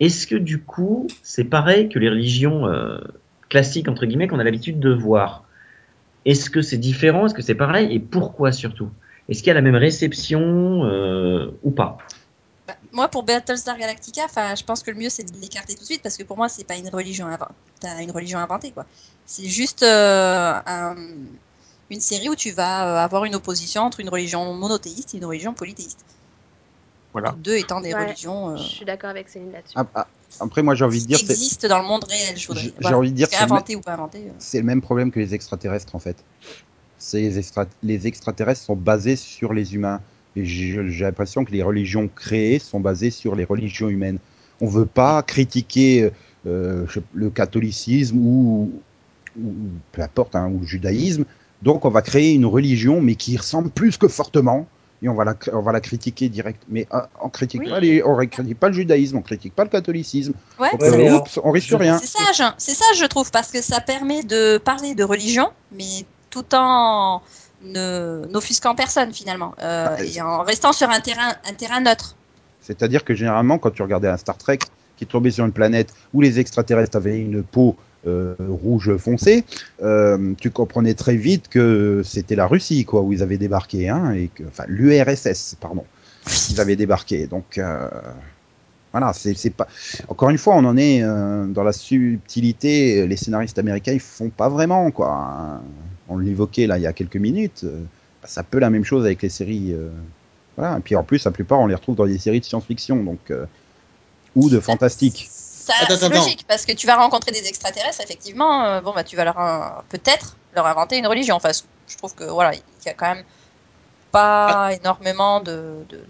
Est-ce que du coup, c'est pareil que les religions euh, classiques, entre guillemets, qu'on a l'habitude de voir? Est-ce que c'est différent? Est-ce que c'est pareil? Et pourquoi surtout? Est-ce qu'il y a la même réception euh, ou pas? Moi, pour Battlestar Galactica, enfin, je pense que le mieux c'est de l'écarter tout de suite parce que pour moi, c'est pas une religion inventée. T'as une religion inventée, quoi. C'est juste euh, un- une série où tu vas euh, avoir une opposition entre une religion monothéiste et une religion polythéiste. Voilà. Deux étant des Ouais. religions euh, Je suis d'accord avec Céline là-dessus. Ah, ah, après moi j'ai envie de qui dire c'est existent dans le monde réel, je voudrais. J'ai- j'ai envie de dire, qu'inventé ou pas inventé. euh. c'est le même problème que les extraterrestres en fait. C'est les, extra- les extraterrestres sont basés sur les humains. J'ai l'impression que les religions créées sont basées sur les religions humaines. On veut pas critiquer euh, je- le catholicisme ou, ou peu importe, hein, ou le judaïsme, Donc on va créer une religion, mais qui ressemble plus que fortement, et on va la, on va la critiquer direct. Mais euh, on critique Oui. pas les, on critique pas le judaïsme, on critique pas le catholicisme. Ouais, Donc, euh, oups, on risque rien. C'est sage, c'est sage, je trouve, parce que ça permet de parler de religion, mais tout en ne n'offusquant personne finalement, euh, Bah, et en restant sur un terrain, un terrain neutre. C'est-à-dire que généralement, quand tu regardais un Star Trek qui tombait sur une planète où les extraterrestres avaient une peau euh, rouge foncé, euh, tu comprenais très vite que c'était la Russie, quoi, où ils avaient débarqué, hein, et que, enfin, l'URSS, pardon, ils avaient débarqué. Donc, euh, voilà, c'est pas. Encore une fois, on en est dans la subtilité. Les scénaristes américains, ils font pas vraiment, quoi. hein. On l'évoquait là il y a quelques minutes. euh, bah, ça peut la même chose avec les séries. euh, voilà. Et puis en plus, la plupart, on les retrouve dans des séries de science-fiction, donc euh, ou de fantastique. Ça, c'est logique, parce que tu vas rencontrer des extraterrestres, effectivement, euh, bon, bah, tu vas leur, peut-être leur inventer une religion. Enfin, je trouve que, voilà, il y a quand même pas énormément de, de- de- de-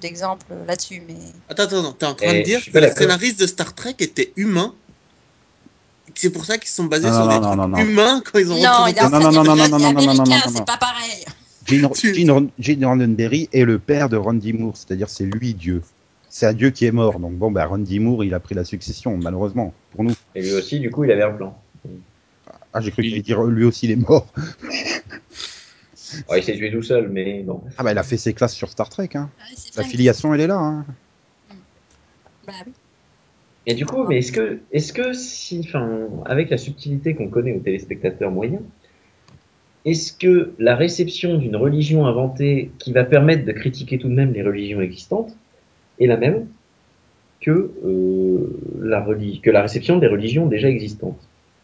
d'exemples là-dessus, mais... Attends, attends, attends, t'es en train de dire que d'accord. scénaristes de Star Trek étaient humains et que C'est pour ça qu'ils sont basés Non, sur non, des non, trucs non, non. humains quand ils ont Non, il représenté est en Non, train non, de non, dire non, que non, c'est non, non, non, non, américain, non, non. c'est pas pareil. Gene, Tu- Gene Ron- Gene Roddenberry est le père de Randy Moore, c'est-à-dire c'est lui Dieu. C'est un Dieu qui est mort. Donc bon, bah, Randy Moore, il a pris la succession, malheureusement, pour nous. Et lui aussi, du coup, il avait un plan. Ah, j'ai cru qu'il allait dire lui aussi, il est mort. [LAUGHS] Ouais, il s'est tué tout seul, mais bon. Ah bah, il a fait ses classes sur Star Trek. Hein. Ouais, c'est La flingue. filiation, elle est là. Hein. Bah oui. Et du coup, mais est-ce que, est-ce que si, enfin, avec la subtilité qu'on connaît aux téléspectateurs moyens, est-ce que la réception d'une religion inventée qui va permettre de critiquer tout de même les religions existantes est la même que, euh, la, que la réception des religions déjà existantes?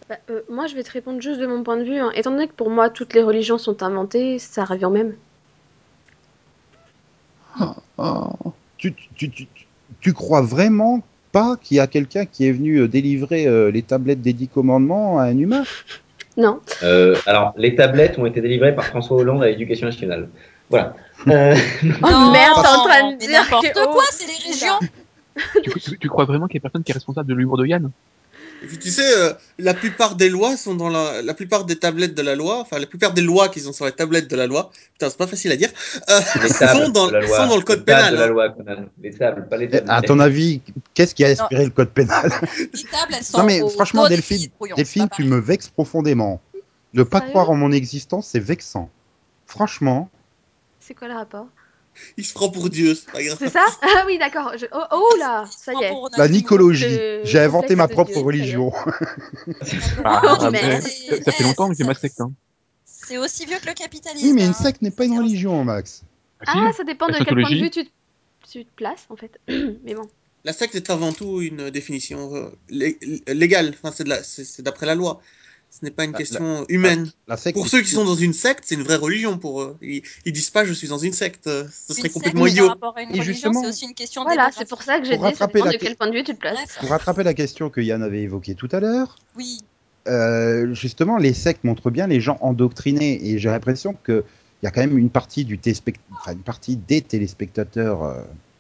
Bah, euh, moi, je vais te répondre juste de mon point de vue. hein. Étant donné que pour moi, toutes les religions sont inventées, ça revient au même. Tu, tu, tu, tu, tu crois vraiment pas qu'il y a quelqu'un qui est venu euh, délivrer euh, les tablettes des dix commandements à un humain [LAUGHS] Non. euh, Alors, les tablettes ont été délivrées par François Hollande à l'Éducation nationale. Voilà. Euh, [LAUGHS] Oh Non, merde, t'es en train de dire n'importe que- quoi, oh, c'est les régions. [LAUGHS] tu, tu- tu crois vraiment qu'il y a personne qui est responsable de l'humour de Yann? Tu sais, euh, la plupart des lois sont dans la, la plupart des tablettes de la loi, enfin la plupart des lois qui sont sur les tablettes de la loi, putain c'est pas facile à dire, euh, sont, dans, de la loi. sont dans le code Les tables pénal. de la hein. loi, Conan. Les tables, pas les tables. À ton avis, qu'est-ce qui a inspiré le code pénal? [LAUGHS] Les tables, elles sont Non mais franchement, Delphine, Delphine tu me vexes profondément. Ne pas Sérieux? croire en mon existence, c'est vexant. Franchement, C'est quoi le rapport? Il se prend pour Dieu, c'est pas grave. C'est ça? Ah oui, d'accord. Je... Oh, oh là, ça y est. La nicologie. Le J'ai inventé ma propre Dieu, religion. [LAUGHS] Ah, ah, mais ça, fait longtemps que j'ai ma secte. Hein. C'est aussi vieux que le capitalisme. Oui, mais une hein. secte n'est pas une religion, Max. Ah, Ah, ça dépend de quel point de vue tu, tu te places, en fait. [CLEARS THROAT] Mais bon. La secte est avant tout une définition euh, lé- légale, enfin c'est d'après la loi. Ce n'est pas une La- question humaine. La secte. Pour ceux qui sont dans une secte, c'est une vraie religion pour eux. Ils, ils disent pas je suis dans une secte, euh, ce serait Une complètement secte, idiot. Par rapport à une Et religion, justement- c'est aussi une question Voilà, c'est pour ça que j'ai dit, ça dépend la de que- quel point de vue tu te places. Bref, Pour rattraper la question que Yann avait évoquée tout à l'heure, oui. euh, justement, les sectes montrent bien les gens endoctrinés et j'ai l'impression que il y a quand même une partie du téléspect- enfin, une partie des téléspectateurs euh,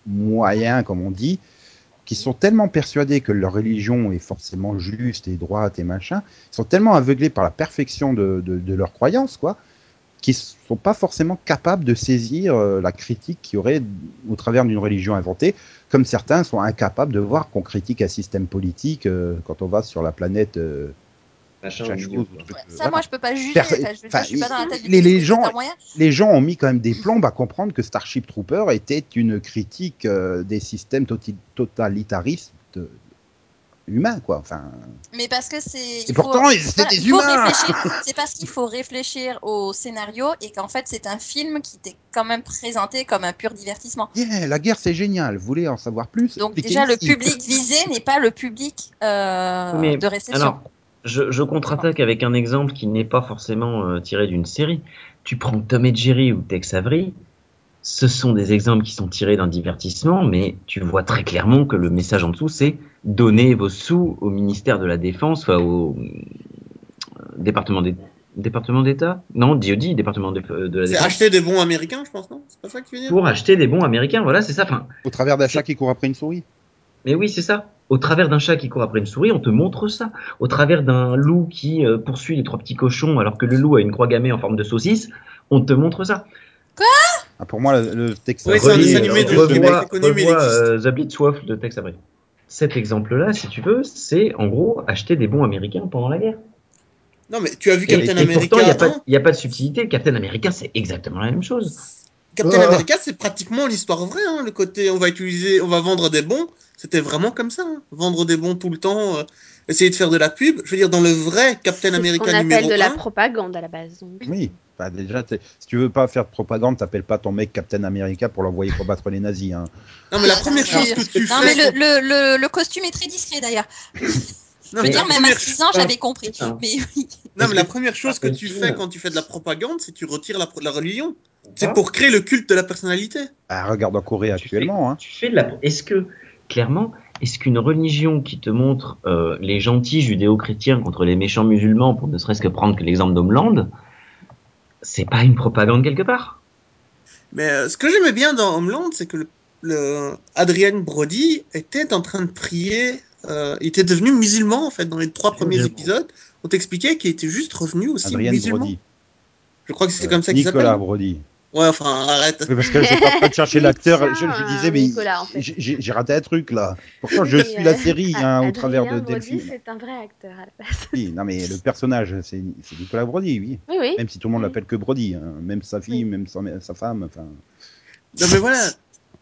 moyens, comme on dit, qui sont tellement persuadés que leur religion est forcément juste et droite et machin, sont tellement aveuglés par la perfection de, de, de leurs croyances, quoi, qu'ils sont pas forcément capables de saisir euh, la critique qu'il y aurait au travers d'une religion inventée, comme certains sont incapables de voir qu'on critique un système politique euh, quand on va sur la planète. euh, Machin, ou truc, Ouais, euh, ça, voilà. moi, je peux pas juger. Perso- Enfin, je enfin, suis pas dans la tête du les- les gens- les gens ont mis quand même des plombes à comprendre que Starship Trooper était une critique euh, des systèmes totalitaristes euh, humains, quoi. Enfin, Mais parce que c'est. et il faut- pourtant, ils- c'était voilà, des humains. [LAUGHS] C'est parce qu'il faut réfléchir au scénario et qu'en fait, c'est un film qui était quand même présenté comme un pur divertissement. Yeah, la guerre, c'est génial. Vous voulez en savoir plus? Donc, déjà, le public visé n'est pas le public euh, mais de réception. Alors, je, je contre-attaque avec un exemple qui n'est pas forcément euh, tiré d'une série. Tu prends Tom et Jerry ou Tex Avery, ce sont des exemples qui sont tirés d'un divertissement, mais tu vois très clairement que le message en dessous, c'est donnez vos sous au ministère de la Défense, enfin au euh, département des département d'État? Non, DOD, département de, de la C'est Défense. acheter des bons américains, je pense, non? C'est pas ça que tu veux dire? Pour acheter des bons américains, voilà, c'est ça. Enfin, Au travers d'un chat qui court après une souris. Mais oui, c'est ça. Au travers d'un chat qui court après une souris, on te montre ça. Au travers d'un loup qui euh, poursuit les trois petits cochons alors que le loup a une croix gammée en forme de saucisse, on te montre ça. Ah, pour moi, le, le texte Ouais, c'est un Relis, dessin euh, animé de- de- mec- revois, revois, euh, The après. Cet exemple-là, si tu veux, c'est en gros acheter des bons américains pendant la guerre. Non, mais tu as vu Et, Captain et America pourtant, il n'y a, pas- 1 il y a pas de subtilité. Captain America, c'est exactement la même chose. Captain Ah. America, c'est pratiquement l'histoire vraie. Hein, le côté, on va utiliser, on va vendre des bons. C'était vraiment comme ça. hein. Vendre des bons tout le temps, euh, essayer de faire de la pub. Je veux dire, dans le vrai Captain C'est ce America qu'on appelle numéro de la 1, propagande à la base. donc. Oui. Bah, déjà, si tu veux pas faire de propagande, t'appelles pas ton mec Captain America pour l'envoyer combattre les nazis. Hein. non mais la Ah, première chose que tu Non, fais, mais le, le, le, le costume est très discret d'ailleurs. [LAUGHS] non, Je veux dire, même à première 6 ans, j'avais compris. Putain. Mais oui. Non, mais la première chose que tu fais quand tu fais de la propagande, c'est que tu retires la, la religion. C'est Ah. pour créer le culte de la personnalité. Ah, regarde en Corée Tu actuellement. Hein. Tu fais de la. Est-ce que clairement, est-ce qu'une religion qui te montre euh, les gentils judéo-chrétiens contre les méchants musulmans, pour ne serait-ce que prendre que l'exemple d'Homeland, c'est pas une propagande quelque part? Mais euh, ce que j'aimais bien dans Homeland, c'est que le, le Adrien Brody était en train de prier. euh, il était devenu musulman en fait dans les trois premiers Bien. épisodes. On t'expliquait qu'il était juste revenu aussi Adrien musulman. Brody. Je crois que c'est Euh, comme ça qu'il s'appelle. Nicolas Brody. Ouais, enfin arrête. Oui, parce que j'étais en train de chercher [LAUGHS] l'acteur. Je, je euh, disais, mais Nicolas, en fait. j'ai- raté un truc là. Pourtant, je suis euh, la série hein, au travers de Brody, Delphine. c'est un vrai acteur à la base. Oui, non, mais le personnage, c'est Nicolas Brody, oui. Oui, oui. Même si tout le monde Oui. l'appelle que Brody. hein. Même sa fille, Oui. même sa, sa femme. Enfin, Non mais voilà.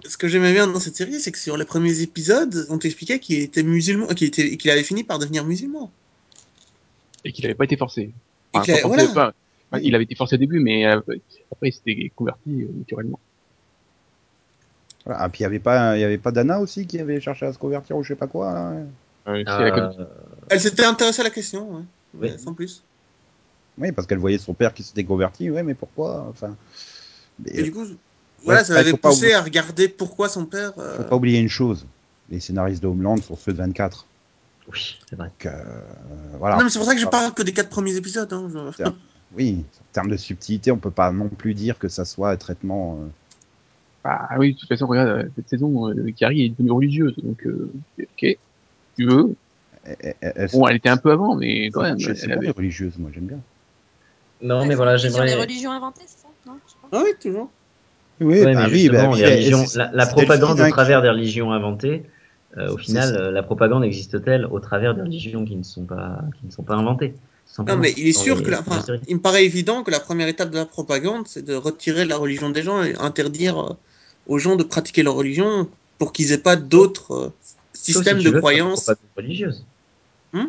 Ce que j'aimais bien dans cette série, c'est que sur les premiers épisodes, on t'expliquait qu'il était musulman, qu'il était, qu'il avait fini par devenir musulman. Et qu'il avait pas été forcé. Et qu'il a- pas forcé, voilà. pas- enfin, il avait été forcé au début, mais euh, après il s'était converti euh, naturellement. voilà. Ah, puis il y avait pas, il y avait pas Dana aussi qui avait cherché à se convertir ou je sais pas quoi. là. Euh, Euh, Elle s'était intéressée à la question, ouais. Oui. Mais sans plus. Oui, parce qu'elle voyait son père qui s'était converti. Ouais, mais pourquoi Enfin, mais, Et du coup, voilà, ça l'avait poussé oublier- à regarder pourquoi son père. euh, faut pas oublier une chose. Les scénaristes de Homeland sont ceux de 24. Oui, c'est vrai. Donc, euh, voilà. Non, mais c'est pour ça que je parle que des quatre premiers épisodes. Hein. [LAUGHS] je-. Oui, en termes de subtilité, on peut pas non plus dire que ça soit un traitement. euh, Ah oui, de toute façon, regarde, euh, cette saison, euh, Carrie est devenue religieuse, donc euh, ok, tu veux. elle- elle- elle- Bon, elle était un peu avant, mais quand même, c'est elle avait... religieuses, moi j'aime bien. Non, mais voilà, Sur les j'aimerais. religions inventées, c'est ça Non, je. Ah oui, toujours. Oui, Ouais, bah mais oui, bah la, la propagande au travers des religions inventées, euh, au final, euh, la propagande existe-t-elle au travers des religions qui ne sont pas, qui ne sont pas inventées? Non, mais il est sûr les- que la, enfin, il me paraît évident que la première étape de la propagande, c'est de retirer la religion des gens et interdire euh, aux gens de pratiquer leur religion pour qu'ils aient pas d'autres euh, Sauf systèmes si tu de veux faire croyances. propagande religieuse. Hmm?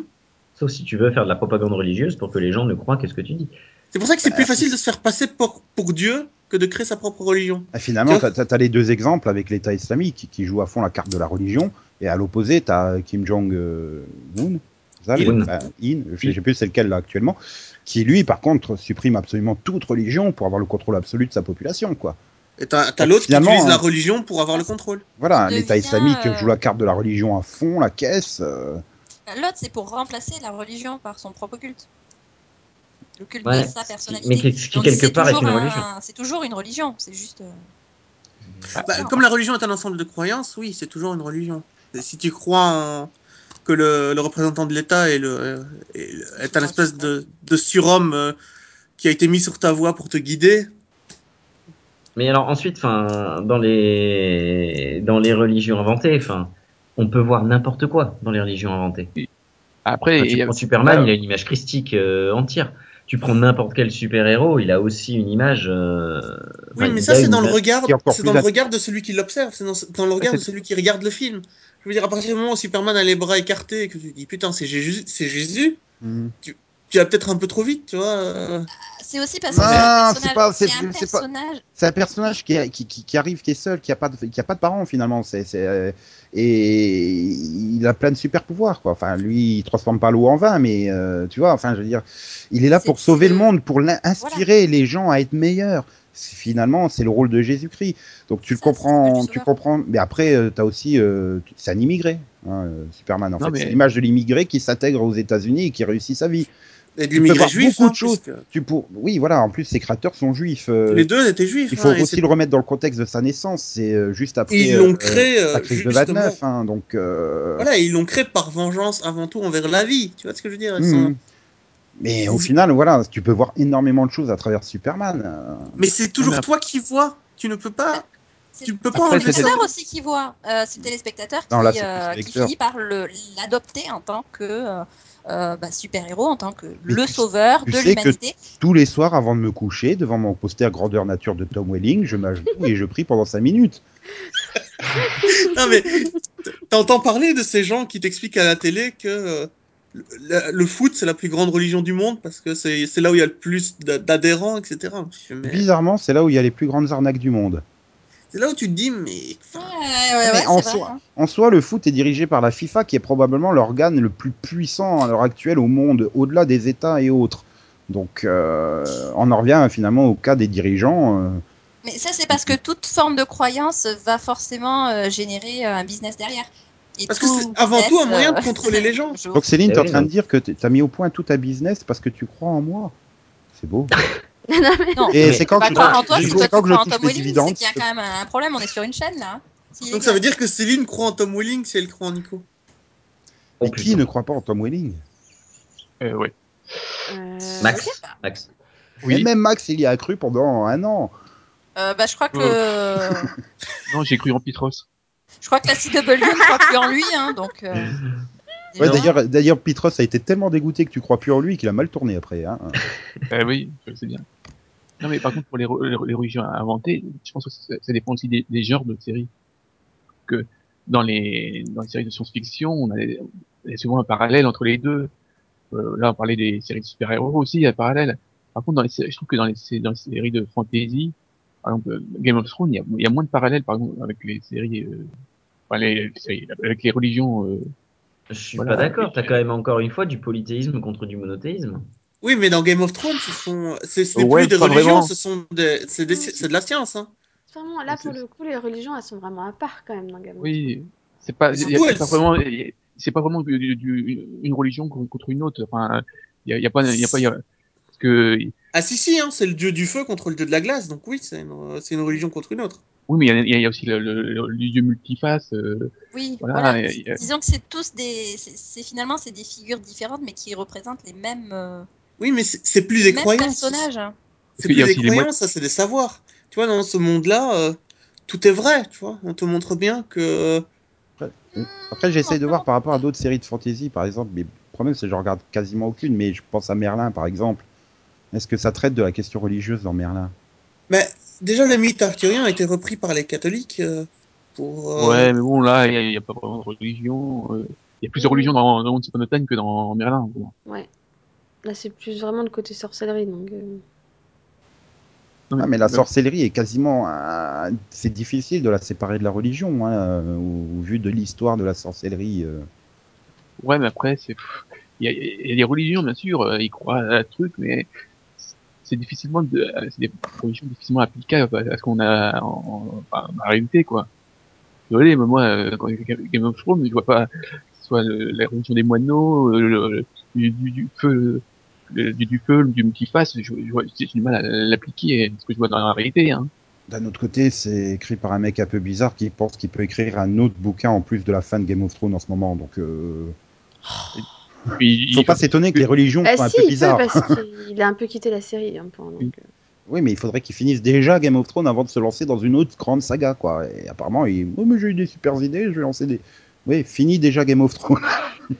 Sauf si tu veux faire de la propagande religieuse pour que les gens ne croient que ce que tu dis. C'est pour ça que c'est Bah, plus facile de se faire passer pour, pour Dieu que de créer sa propre religion. Ah, Finalement, Tu as, les deux exemples avec l'État islamique qui, qui joue à fond la carte de la religion, et à l'opposé, t'as Kim Jong-un, ça, enfin, In, je sais plus c'est lequel là actuellement, qui lui, par contre, supprime absolument toute religion pour avoir le contrôle absolu de sa population, quoi. Et t'as l'autre qui utilise la hein. religion pour avoir le contrôle. Voilà, Devient, l'État islamique euh, joue la carte de la religion à fond, la caisse. euh, L'autre, c'est pour remplacer la religion par son propre culte. Le culte Ouais, de sa personnalité. mais qui- ce qui, Donc, quelque part est toujours une un- religion. C'est toujours une religion, c'est juste. euh, Bah, comme la religion est un ensemble de croyances, oui, c'est toujours une religion. Si tu crois en- que le, le représentant de l'État est, le, est, le- est un espèce de, de surhomme euh, qui a été mis sur ta voie pour te guider, Mais alors ensuite, enfin, dans les dans les religions inventées, enfin, on peut voir n'importe quoi dans les religions inventées. Après, Enfin, il tu y a- prends Superman, il a une image christique euh, entière. Tu prends n'importe quel super-héros, il a aussi une image. euh, Oui, enfin, mais ça, c'est dans le regard, c'est dans le regard de celui qui l'observe, c'est dans, dans le regard de celui qui regarde le film. Je veux dire, à partir du moment où Superman a les bras écartés et que tu te dis, putain, c'est Jésus, c'est Jésus, hmm. tu vas peut-être un peu trop vite, tu vois. C'est aussi parce que c'est un personnage. c'est- un personnage. C'est un personnage qui, qui, qui, qui arrive, qui est seul, qui a pas de, qui a pas de parents finalement. C'est, c'est, euh, et il a plein de super pouvoirs quoi. Enfin, lui, il transforme pas l'eau en vin, mais euh, tu vois, enfin, je veux dire, il est là pour sauver le monde, pour inspirer les gens à être meilleurs. Finalement, c'est le rôle de Jésus-Christ. Donc tu le comprends, tu comprends. Mais après, euh, t'as aussi, euh, c'est un immigré, hein, euh, Superman. En Non, fait, mais- c'est l'image de l'immigré qui s'intègre aux États-Unis et qui réussit sa vie. Et de Tu peux l'immigré voir juif, beaucoup hein, de choses. puisque Tu pour... Oui, voilà, en plus, ses créateurs sont juifs. euh, Les deux étaient juifs. Il faut hein, aussi le remettre dans le contexte de sa naissance. C'est euh, juste après Ils euh, l'ont créé, euh, la crise de justement. 29. Hein, donc, euh, Voilà, ils l'ont créé par vengeance avant tout envers la vie. Tu vois ce que je veux dire? Ils sont- Mais au final, voilà, tu peux voir énormément de choses à travers Superman. Mais c'est toujours toi qui vois. Tu ne peux pas. C'est Tu peux c'est pas le enlever ça. spectateur aussi qui voit. Euh, c'est le téléspectateur qui, Non, là, c'est euh, qui finit par le- l'adopter en tant que euh, euh, bah, super-héros, en tant que Mais le tu- sauveur tu de sais que- l'humanité. Tous les soirs, avant de me coucher, devant mon poster grandeur nature de Tom Welling, je m'agenouille et je prie pendant 5 minutes. Non mais t'entends parler de ces gens qui t'expliquent à la télé que euh, le, foot c'est la plus grande religion du monde parce que c'est là où il y a le plus d'a- d'adhérents, etc. Mais Bizarrement, c'est là où il y a les plus grandes arnaques du monde. C'est là où tu te dis mais Ouais, enfin, ouais, ouais, Mais en, c'est vrai, soi, hein. en soi, le foot est dirigé par la FIFA, qui est probablement l'organe le plus puissant à l'heure actuelle au monde, au-delà des États et autres. Donc, euh, on en revient finalement au cas des dirigeants. euh, Mais ça, c'est parce que toute forme de croyance va forcément euh, générer un business derrière. Et parce que c'est avant tout un moyen de euh, contrôler les [LAUGHS] gens. Donc, Céline, Eh tu es en oui, train de dire que tu as mis au point tout ta business parce que tu crois en moi. C'est beau. [LAUGHS] Non, mais- Non, Et c'est quand que en toi, c'est quand que je crois en touche Tom les Welling, c'est qu'il y a quand même un problème, on est sur une chaîne là. Si, Donc ça veut dire que Céline croit en Tom Welling si elle croit en Nico. Mais qui ne croit pas en Tom Welling? Euh, ouais. Euh, Max. Max. Et même Max, il y a cru pendant un an. Euh, bah, je crois que. [LAUGHS] Non, j'ai cru en Pitros. Je crois que la CW ne croit plus en lui, hein, donc. euh, Ouais, d'ailleurs, d'ailleurs, Pitros a été tellement dégoûté que tu crois plus en lui qu'il a mal tourné après. Hein. [LAUGHS] Euh, oui, sais bien. Non, mais par contre, pour les, les religions inventées, je pense que ça, ça dépend aussi des, des genres de séries. Que dans les, dans les séries de science-fiction, on a, il y a souvent un parallèle entre les deux. Euh, là, on parlait des séries de super-héros aussi, il y a un parallèle. Par contre, dans les, je trouve que dans les, dans les séries de fantasy, par exemple, Game of Thrones, il y a, il y a moins de parallèles, par exemple, avec les séries, euh, enfin, les, les séries, avec les religions, euh, Je suis Voilà. pas d'accord. T'as quand même encore une fois du polythéisme contre du monothéisme. Oui, mais dans Game of Thrones, ce sont, c'est ce n'est Ouais, plus des religions, vraiment. ce sont des, c'est des- c'est de la science. Hein. Vraiment, là, pour le coup, les religions, elles sont vraiment à part quand même dans Game of Oui, c'est pas, c'est pas vraiment, c'est pas vraiment du- du- du- une religion contre une autre. Enfin, il y a, il y a pas, il y a pas, y a- que Ah si si, hein, c'est le dieu du feu contre le dieu de la glace, donc oui, c'est une, c'est une religion contre une autre. oui, mais il y a, y aussi le, le, le, le dieu multiface. euh, Oui, Voilà, voilà. et- et- Disons que c'est tous des. c'est- finalement c'est des figures différentes, mais qui représentent les mêmes, euh, Oui, mais c'est plus les des mêmes croyances. personnages. hein. C'est plus a des croyances, ça c'est des savoirs. Tu vois, dans ce monde-là, euh, tout est vrai, tu vois. On te montre bien que... Après, j'essaye de voir par rapport à d'autres séries de fantasy, par exemple. Mais le problème, c'est que je regarde quasiment aucune. Mais je pense à Merlin, par exemple. Est-ce que ça traite de la question religieuse dans Merlin? Mais déjà, le mythe arthurien a été repris par les catholiques euh, pour... euh, Ouais, mais bon, là, il y a, pas vraiment de religion. euh, Il y a plus de religion dans, dans Once Upon a Time que dans Merlin. Ouais. Là, c'est plus vraiment le côté sorcellerie, donc. Non, Ah, mais la sorcellerie est quasiment. euh, c'est difficile de la séparer de la religion, hein, au, au vu de l'histoire de la sorcellerie. euh. Ouais, mais après, c'est, il y a, il y a des religions, bien sûr, ils croient à un truc, mais c'est difficilement de, c'est des religions difficilement applicables à ce qu'on a en, réalité, quoi. Désolé, mais moi, euh, quand il y a Game of Thrones, je vois pas, que ce soit le- la religion des moineaux, le, le- du, du, du feu, le, du, du feu, du multiface, je, je vois, j'ai du mal à l'appliquer à ce que je vois dans la réalité, hein. D'un autre côté, c'est écrit par un mec un peu bizarre qui pense qu'il peut écrire un autre bouquin en plus de la fin de Game of Thrones en ce moment. Donc, euh... Puis, faut il- pas s'étonner que les religions Bah, soient un peu il peut bizarres. parce [LAUGHS] qu'il a un peu quitté la série un peu. donc, euh. Oui, mais il faudrait qu'il finisse déjà Game of Thrones avant de se lancer dans une autre grande saga, quoi. Et apparemment, il... oh, mais j'ai eu des super idées, je vais lancer des. Oui, fini déjà Game of Thrones. [LAUGHS]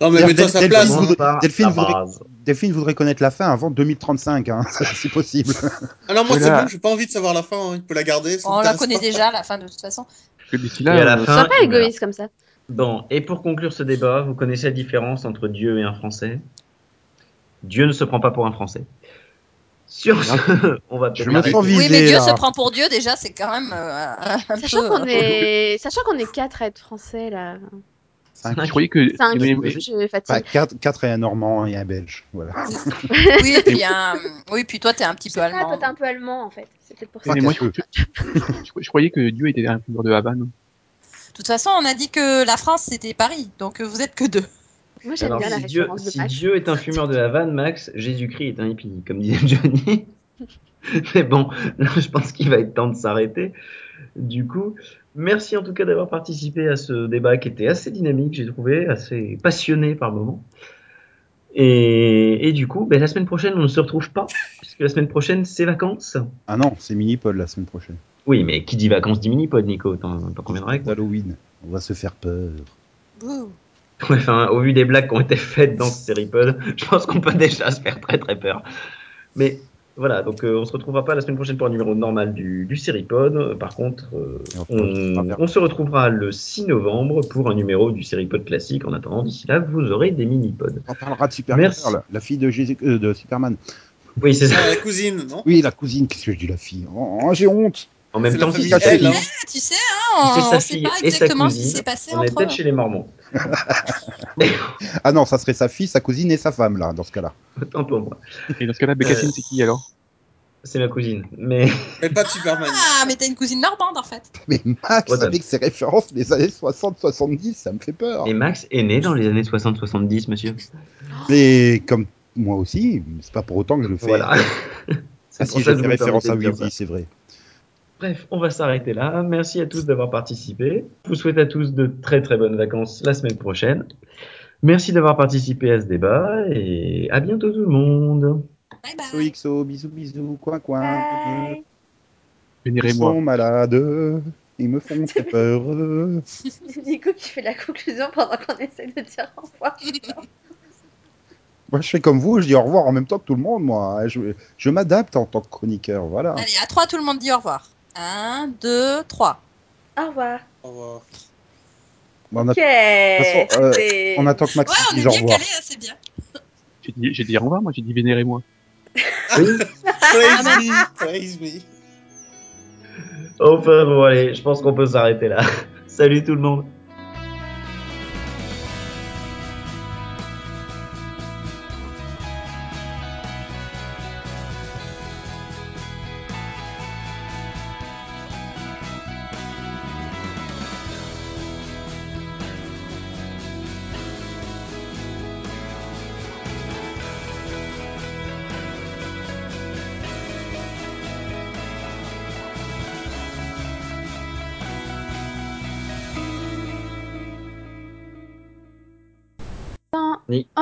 Non, mais mets-toi sa Delphine place. voudrait- Delphine voudrait- base. Delphine voudrait connaître la fin avant 2035, hein, [LAUGHS] si possible. Alors moi, Oui, c'est là- bon, j'ai pas envie de savoir la fin, hein, il peut la garder. On la connaît pas. déjà, la fin de toute façon. d'ici Et là, à la euh, fin, pas il égoïste comme ça. Bon, et pour conclure ce débat, vous connaissez la différence entre Dieu et un Français? Dieu ne se prend pas pour un Français. Sur ce, [LAUGHS] on va Je peut-être oui, mais Dieu là. se prend pour Dieu déjà, c'est quand même euh, un Sachant peu. qu'on euh, est, [LAUGHS] sachant qu'on est quatre à être français là. Cinq. je croyais que, Cinq. mais- Je fatigue. 4, quatre et un Normand et un Belge. Voilà. Oui, [LAUGHS] et puis un... oui, puis toi, t'es un petit peu allemand. toi t'es un peu allemand en fait. C'est peut-être pour ça. mais moi, je, je- je croyais que Dieu était un figure de Havane. De toute façon, on a dit que la France c'était Paris, donc euh, vous êtes que deux. Moi, j'aime bien la si, Dieu, référence de si. Dieu est un fumeur de Havane, Max, Jésus-Christ est un hippie, comme disait Johnny. [LAUGHS] Mais bon, là, je pense qu'il va être temps de s'arrêter. Du coup, merci en tout cas d'avoir participé à ce débat qui était assez dynamique, j'ai trouvé, assez passionné par moments. Et, et du coup, ben, la semaine prochaine, on ne se retrouve pas, puisque la semaine prochaine, c'est vacances. Ah non, c'est Minipod la semaine prochaine. Oui, mais qui dit vacances dit mini-pod, Nico, t'en moi. Halloween. On va se faire peur. Ouais, enfin, au vu des blagues qui ont été faites dans ce série pod, je pense qu'on peut déjà se faire très très peur. Mais voilà, donc euh, on se retrouvera pas la semaine prochaine pour un numéro normal du, du Seripod. Euh, Par contre, euh, on se retrouvera on, vers- on se retrouvera le 6 novembre pour un numéro du Seripod classique. En attendant, d'ici là, vous aurez des mini-pods. On parlera de Merci. la, la fille de, Jésus, euh, de Superman. Oui, c'est ça. Ah, la cousine, non? Oui, la cousine, qu'est-ce que je dis la fille? Oh, j'ai honte. En même temps, si c'est. Ah, tu sais, hein, on ne sait pas exactement ce qui s'est passé on est entre peut-être eux. chez les Mormons. [LAUGHS] Ah non, ça serait sa fille, sa cousine et sa femme, là, dans ce cas-là. Autant pour moi. Et dans ce cas-là, Bécassine, Euh, c'est qui alors? C'est ma cousine. Mais [LAUGHS] Mais pas de Superman. Ah, mais t'as une cousine normande en fait. Mais Max, Ouais, avec ses références des années 60-70, ça me fait peur. et Max est né dans les années 60-70, monsieur. Mais comme moi aussi, c'est pas pour autant que je le fais. Voilà. [LAUGHS] C'est Ah si, fais me référence à oui, c'est vrai. Bref, on va s'arrêter là. Merci à tous d'avoir participé. Je vous souhaite à tous de très très bonnes vacances la semaine prochaine. Merci d'avoir participé à ce débat et à bientôt tout le monde. Bye bye. XO, bisous, bisous, coin, coin. Bye. Ils sont malades, ils me font très peur. C'est [LAUGHS] Nico qui fait la conclusion pendant qu'on essaie de dire au revoir. Moi, je fais comme vous, je dis au revoir en même temps que tout le monde, moi. Je, je m'adapte en tant que chroniqueur, voilà. Allez, à 3, tout le monde dit au revoir. 1, 2, 3. Au revoir. Au revoir. Bon, on, a- Ok. façon, euh, on attend que Ouais, Max on est dise au bien revoir. calé, hein, c'est bien. [LAUGHS] J'ai dit, j'ai dit au revoir, moi, j'ai dit vénérez-moi. Oui. [LAUGHS] Praise me, praise me. Enfin bon, allez, je pense qu'on peut s'arrêter là. [LAUGHS] Salut tout le monde.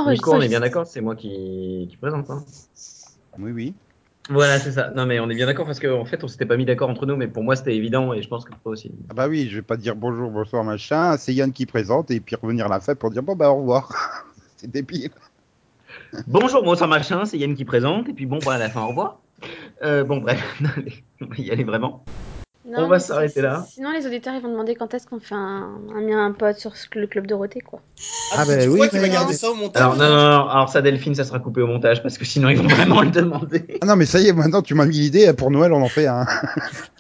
Enregistre, Nico, on est bien d'accord, c'est moi qui, qui présente. hein. Oui, oui. Voilà, c'est ça. Non mais on est bien d'accord parce qu'en fait on s'était pas mis d'accord entre nous, mais pour moi c'était évident et je pense que pour toi aussi. Ah bah oui, je vais pas dire bonjour, bonsoir, machin. C'est Yann qui présente et puis revenir à la fin pour dire bon bah au revoir. [LAUGHS] c'est débile. Bonjour, bonsoir machin, c'est Yann qui présente et puis bon, bah, à la fin au revoir. Euh, bon bref, [LAUGHS] on va y aller vraiment. Non, On va s'arrêter là. Sinon, les auditeurs ils vont demander quand est-ce qu'on fait un, un, un pod sur le club Dorothée, quoi. Ah, tu bah oui, qu'il va mais- garder ça au montage Alors non, non, non, alors ça Delphine, ça sera coupé au montage parce que sinon ils vont [LAUGHS] vraiment le demander. Ah non mais ça y est, maintenant tu m'as mis l'idée, pour Noël on en fait un. [LAUGHS]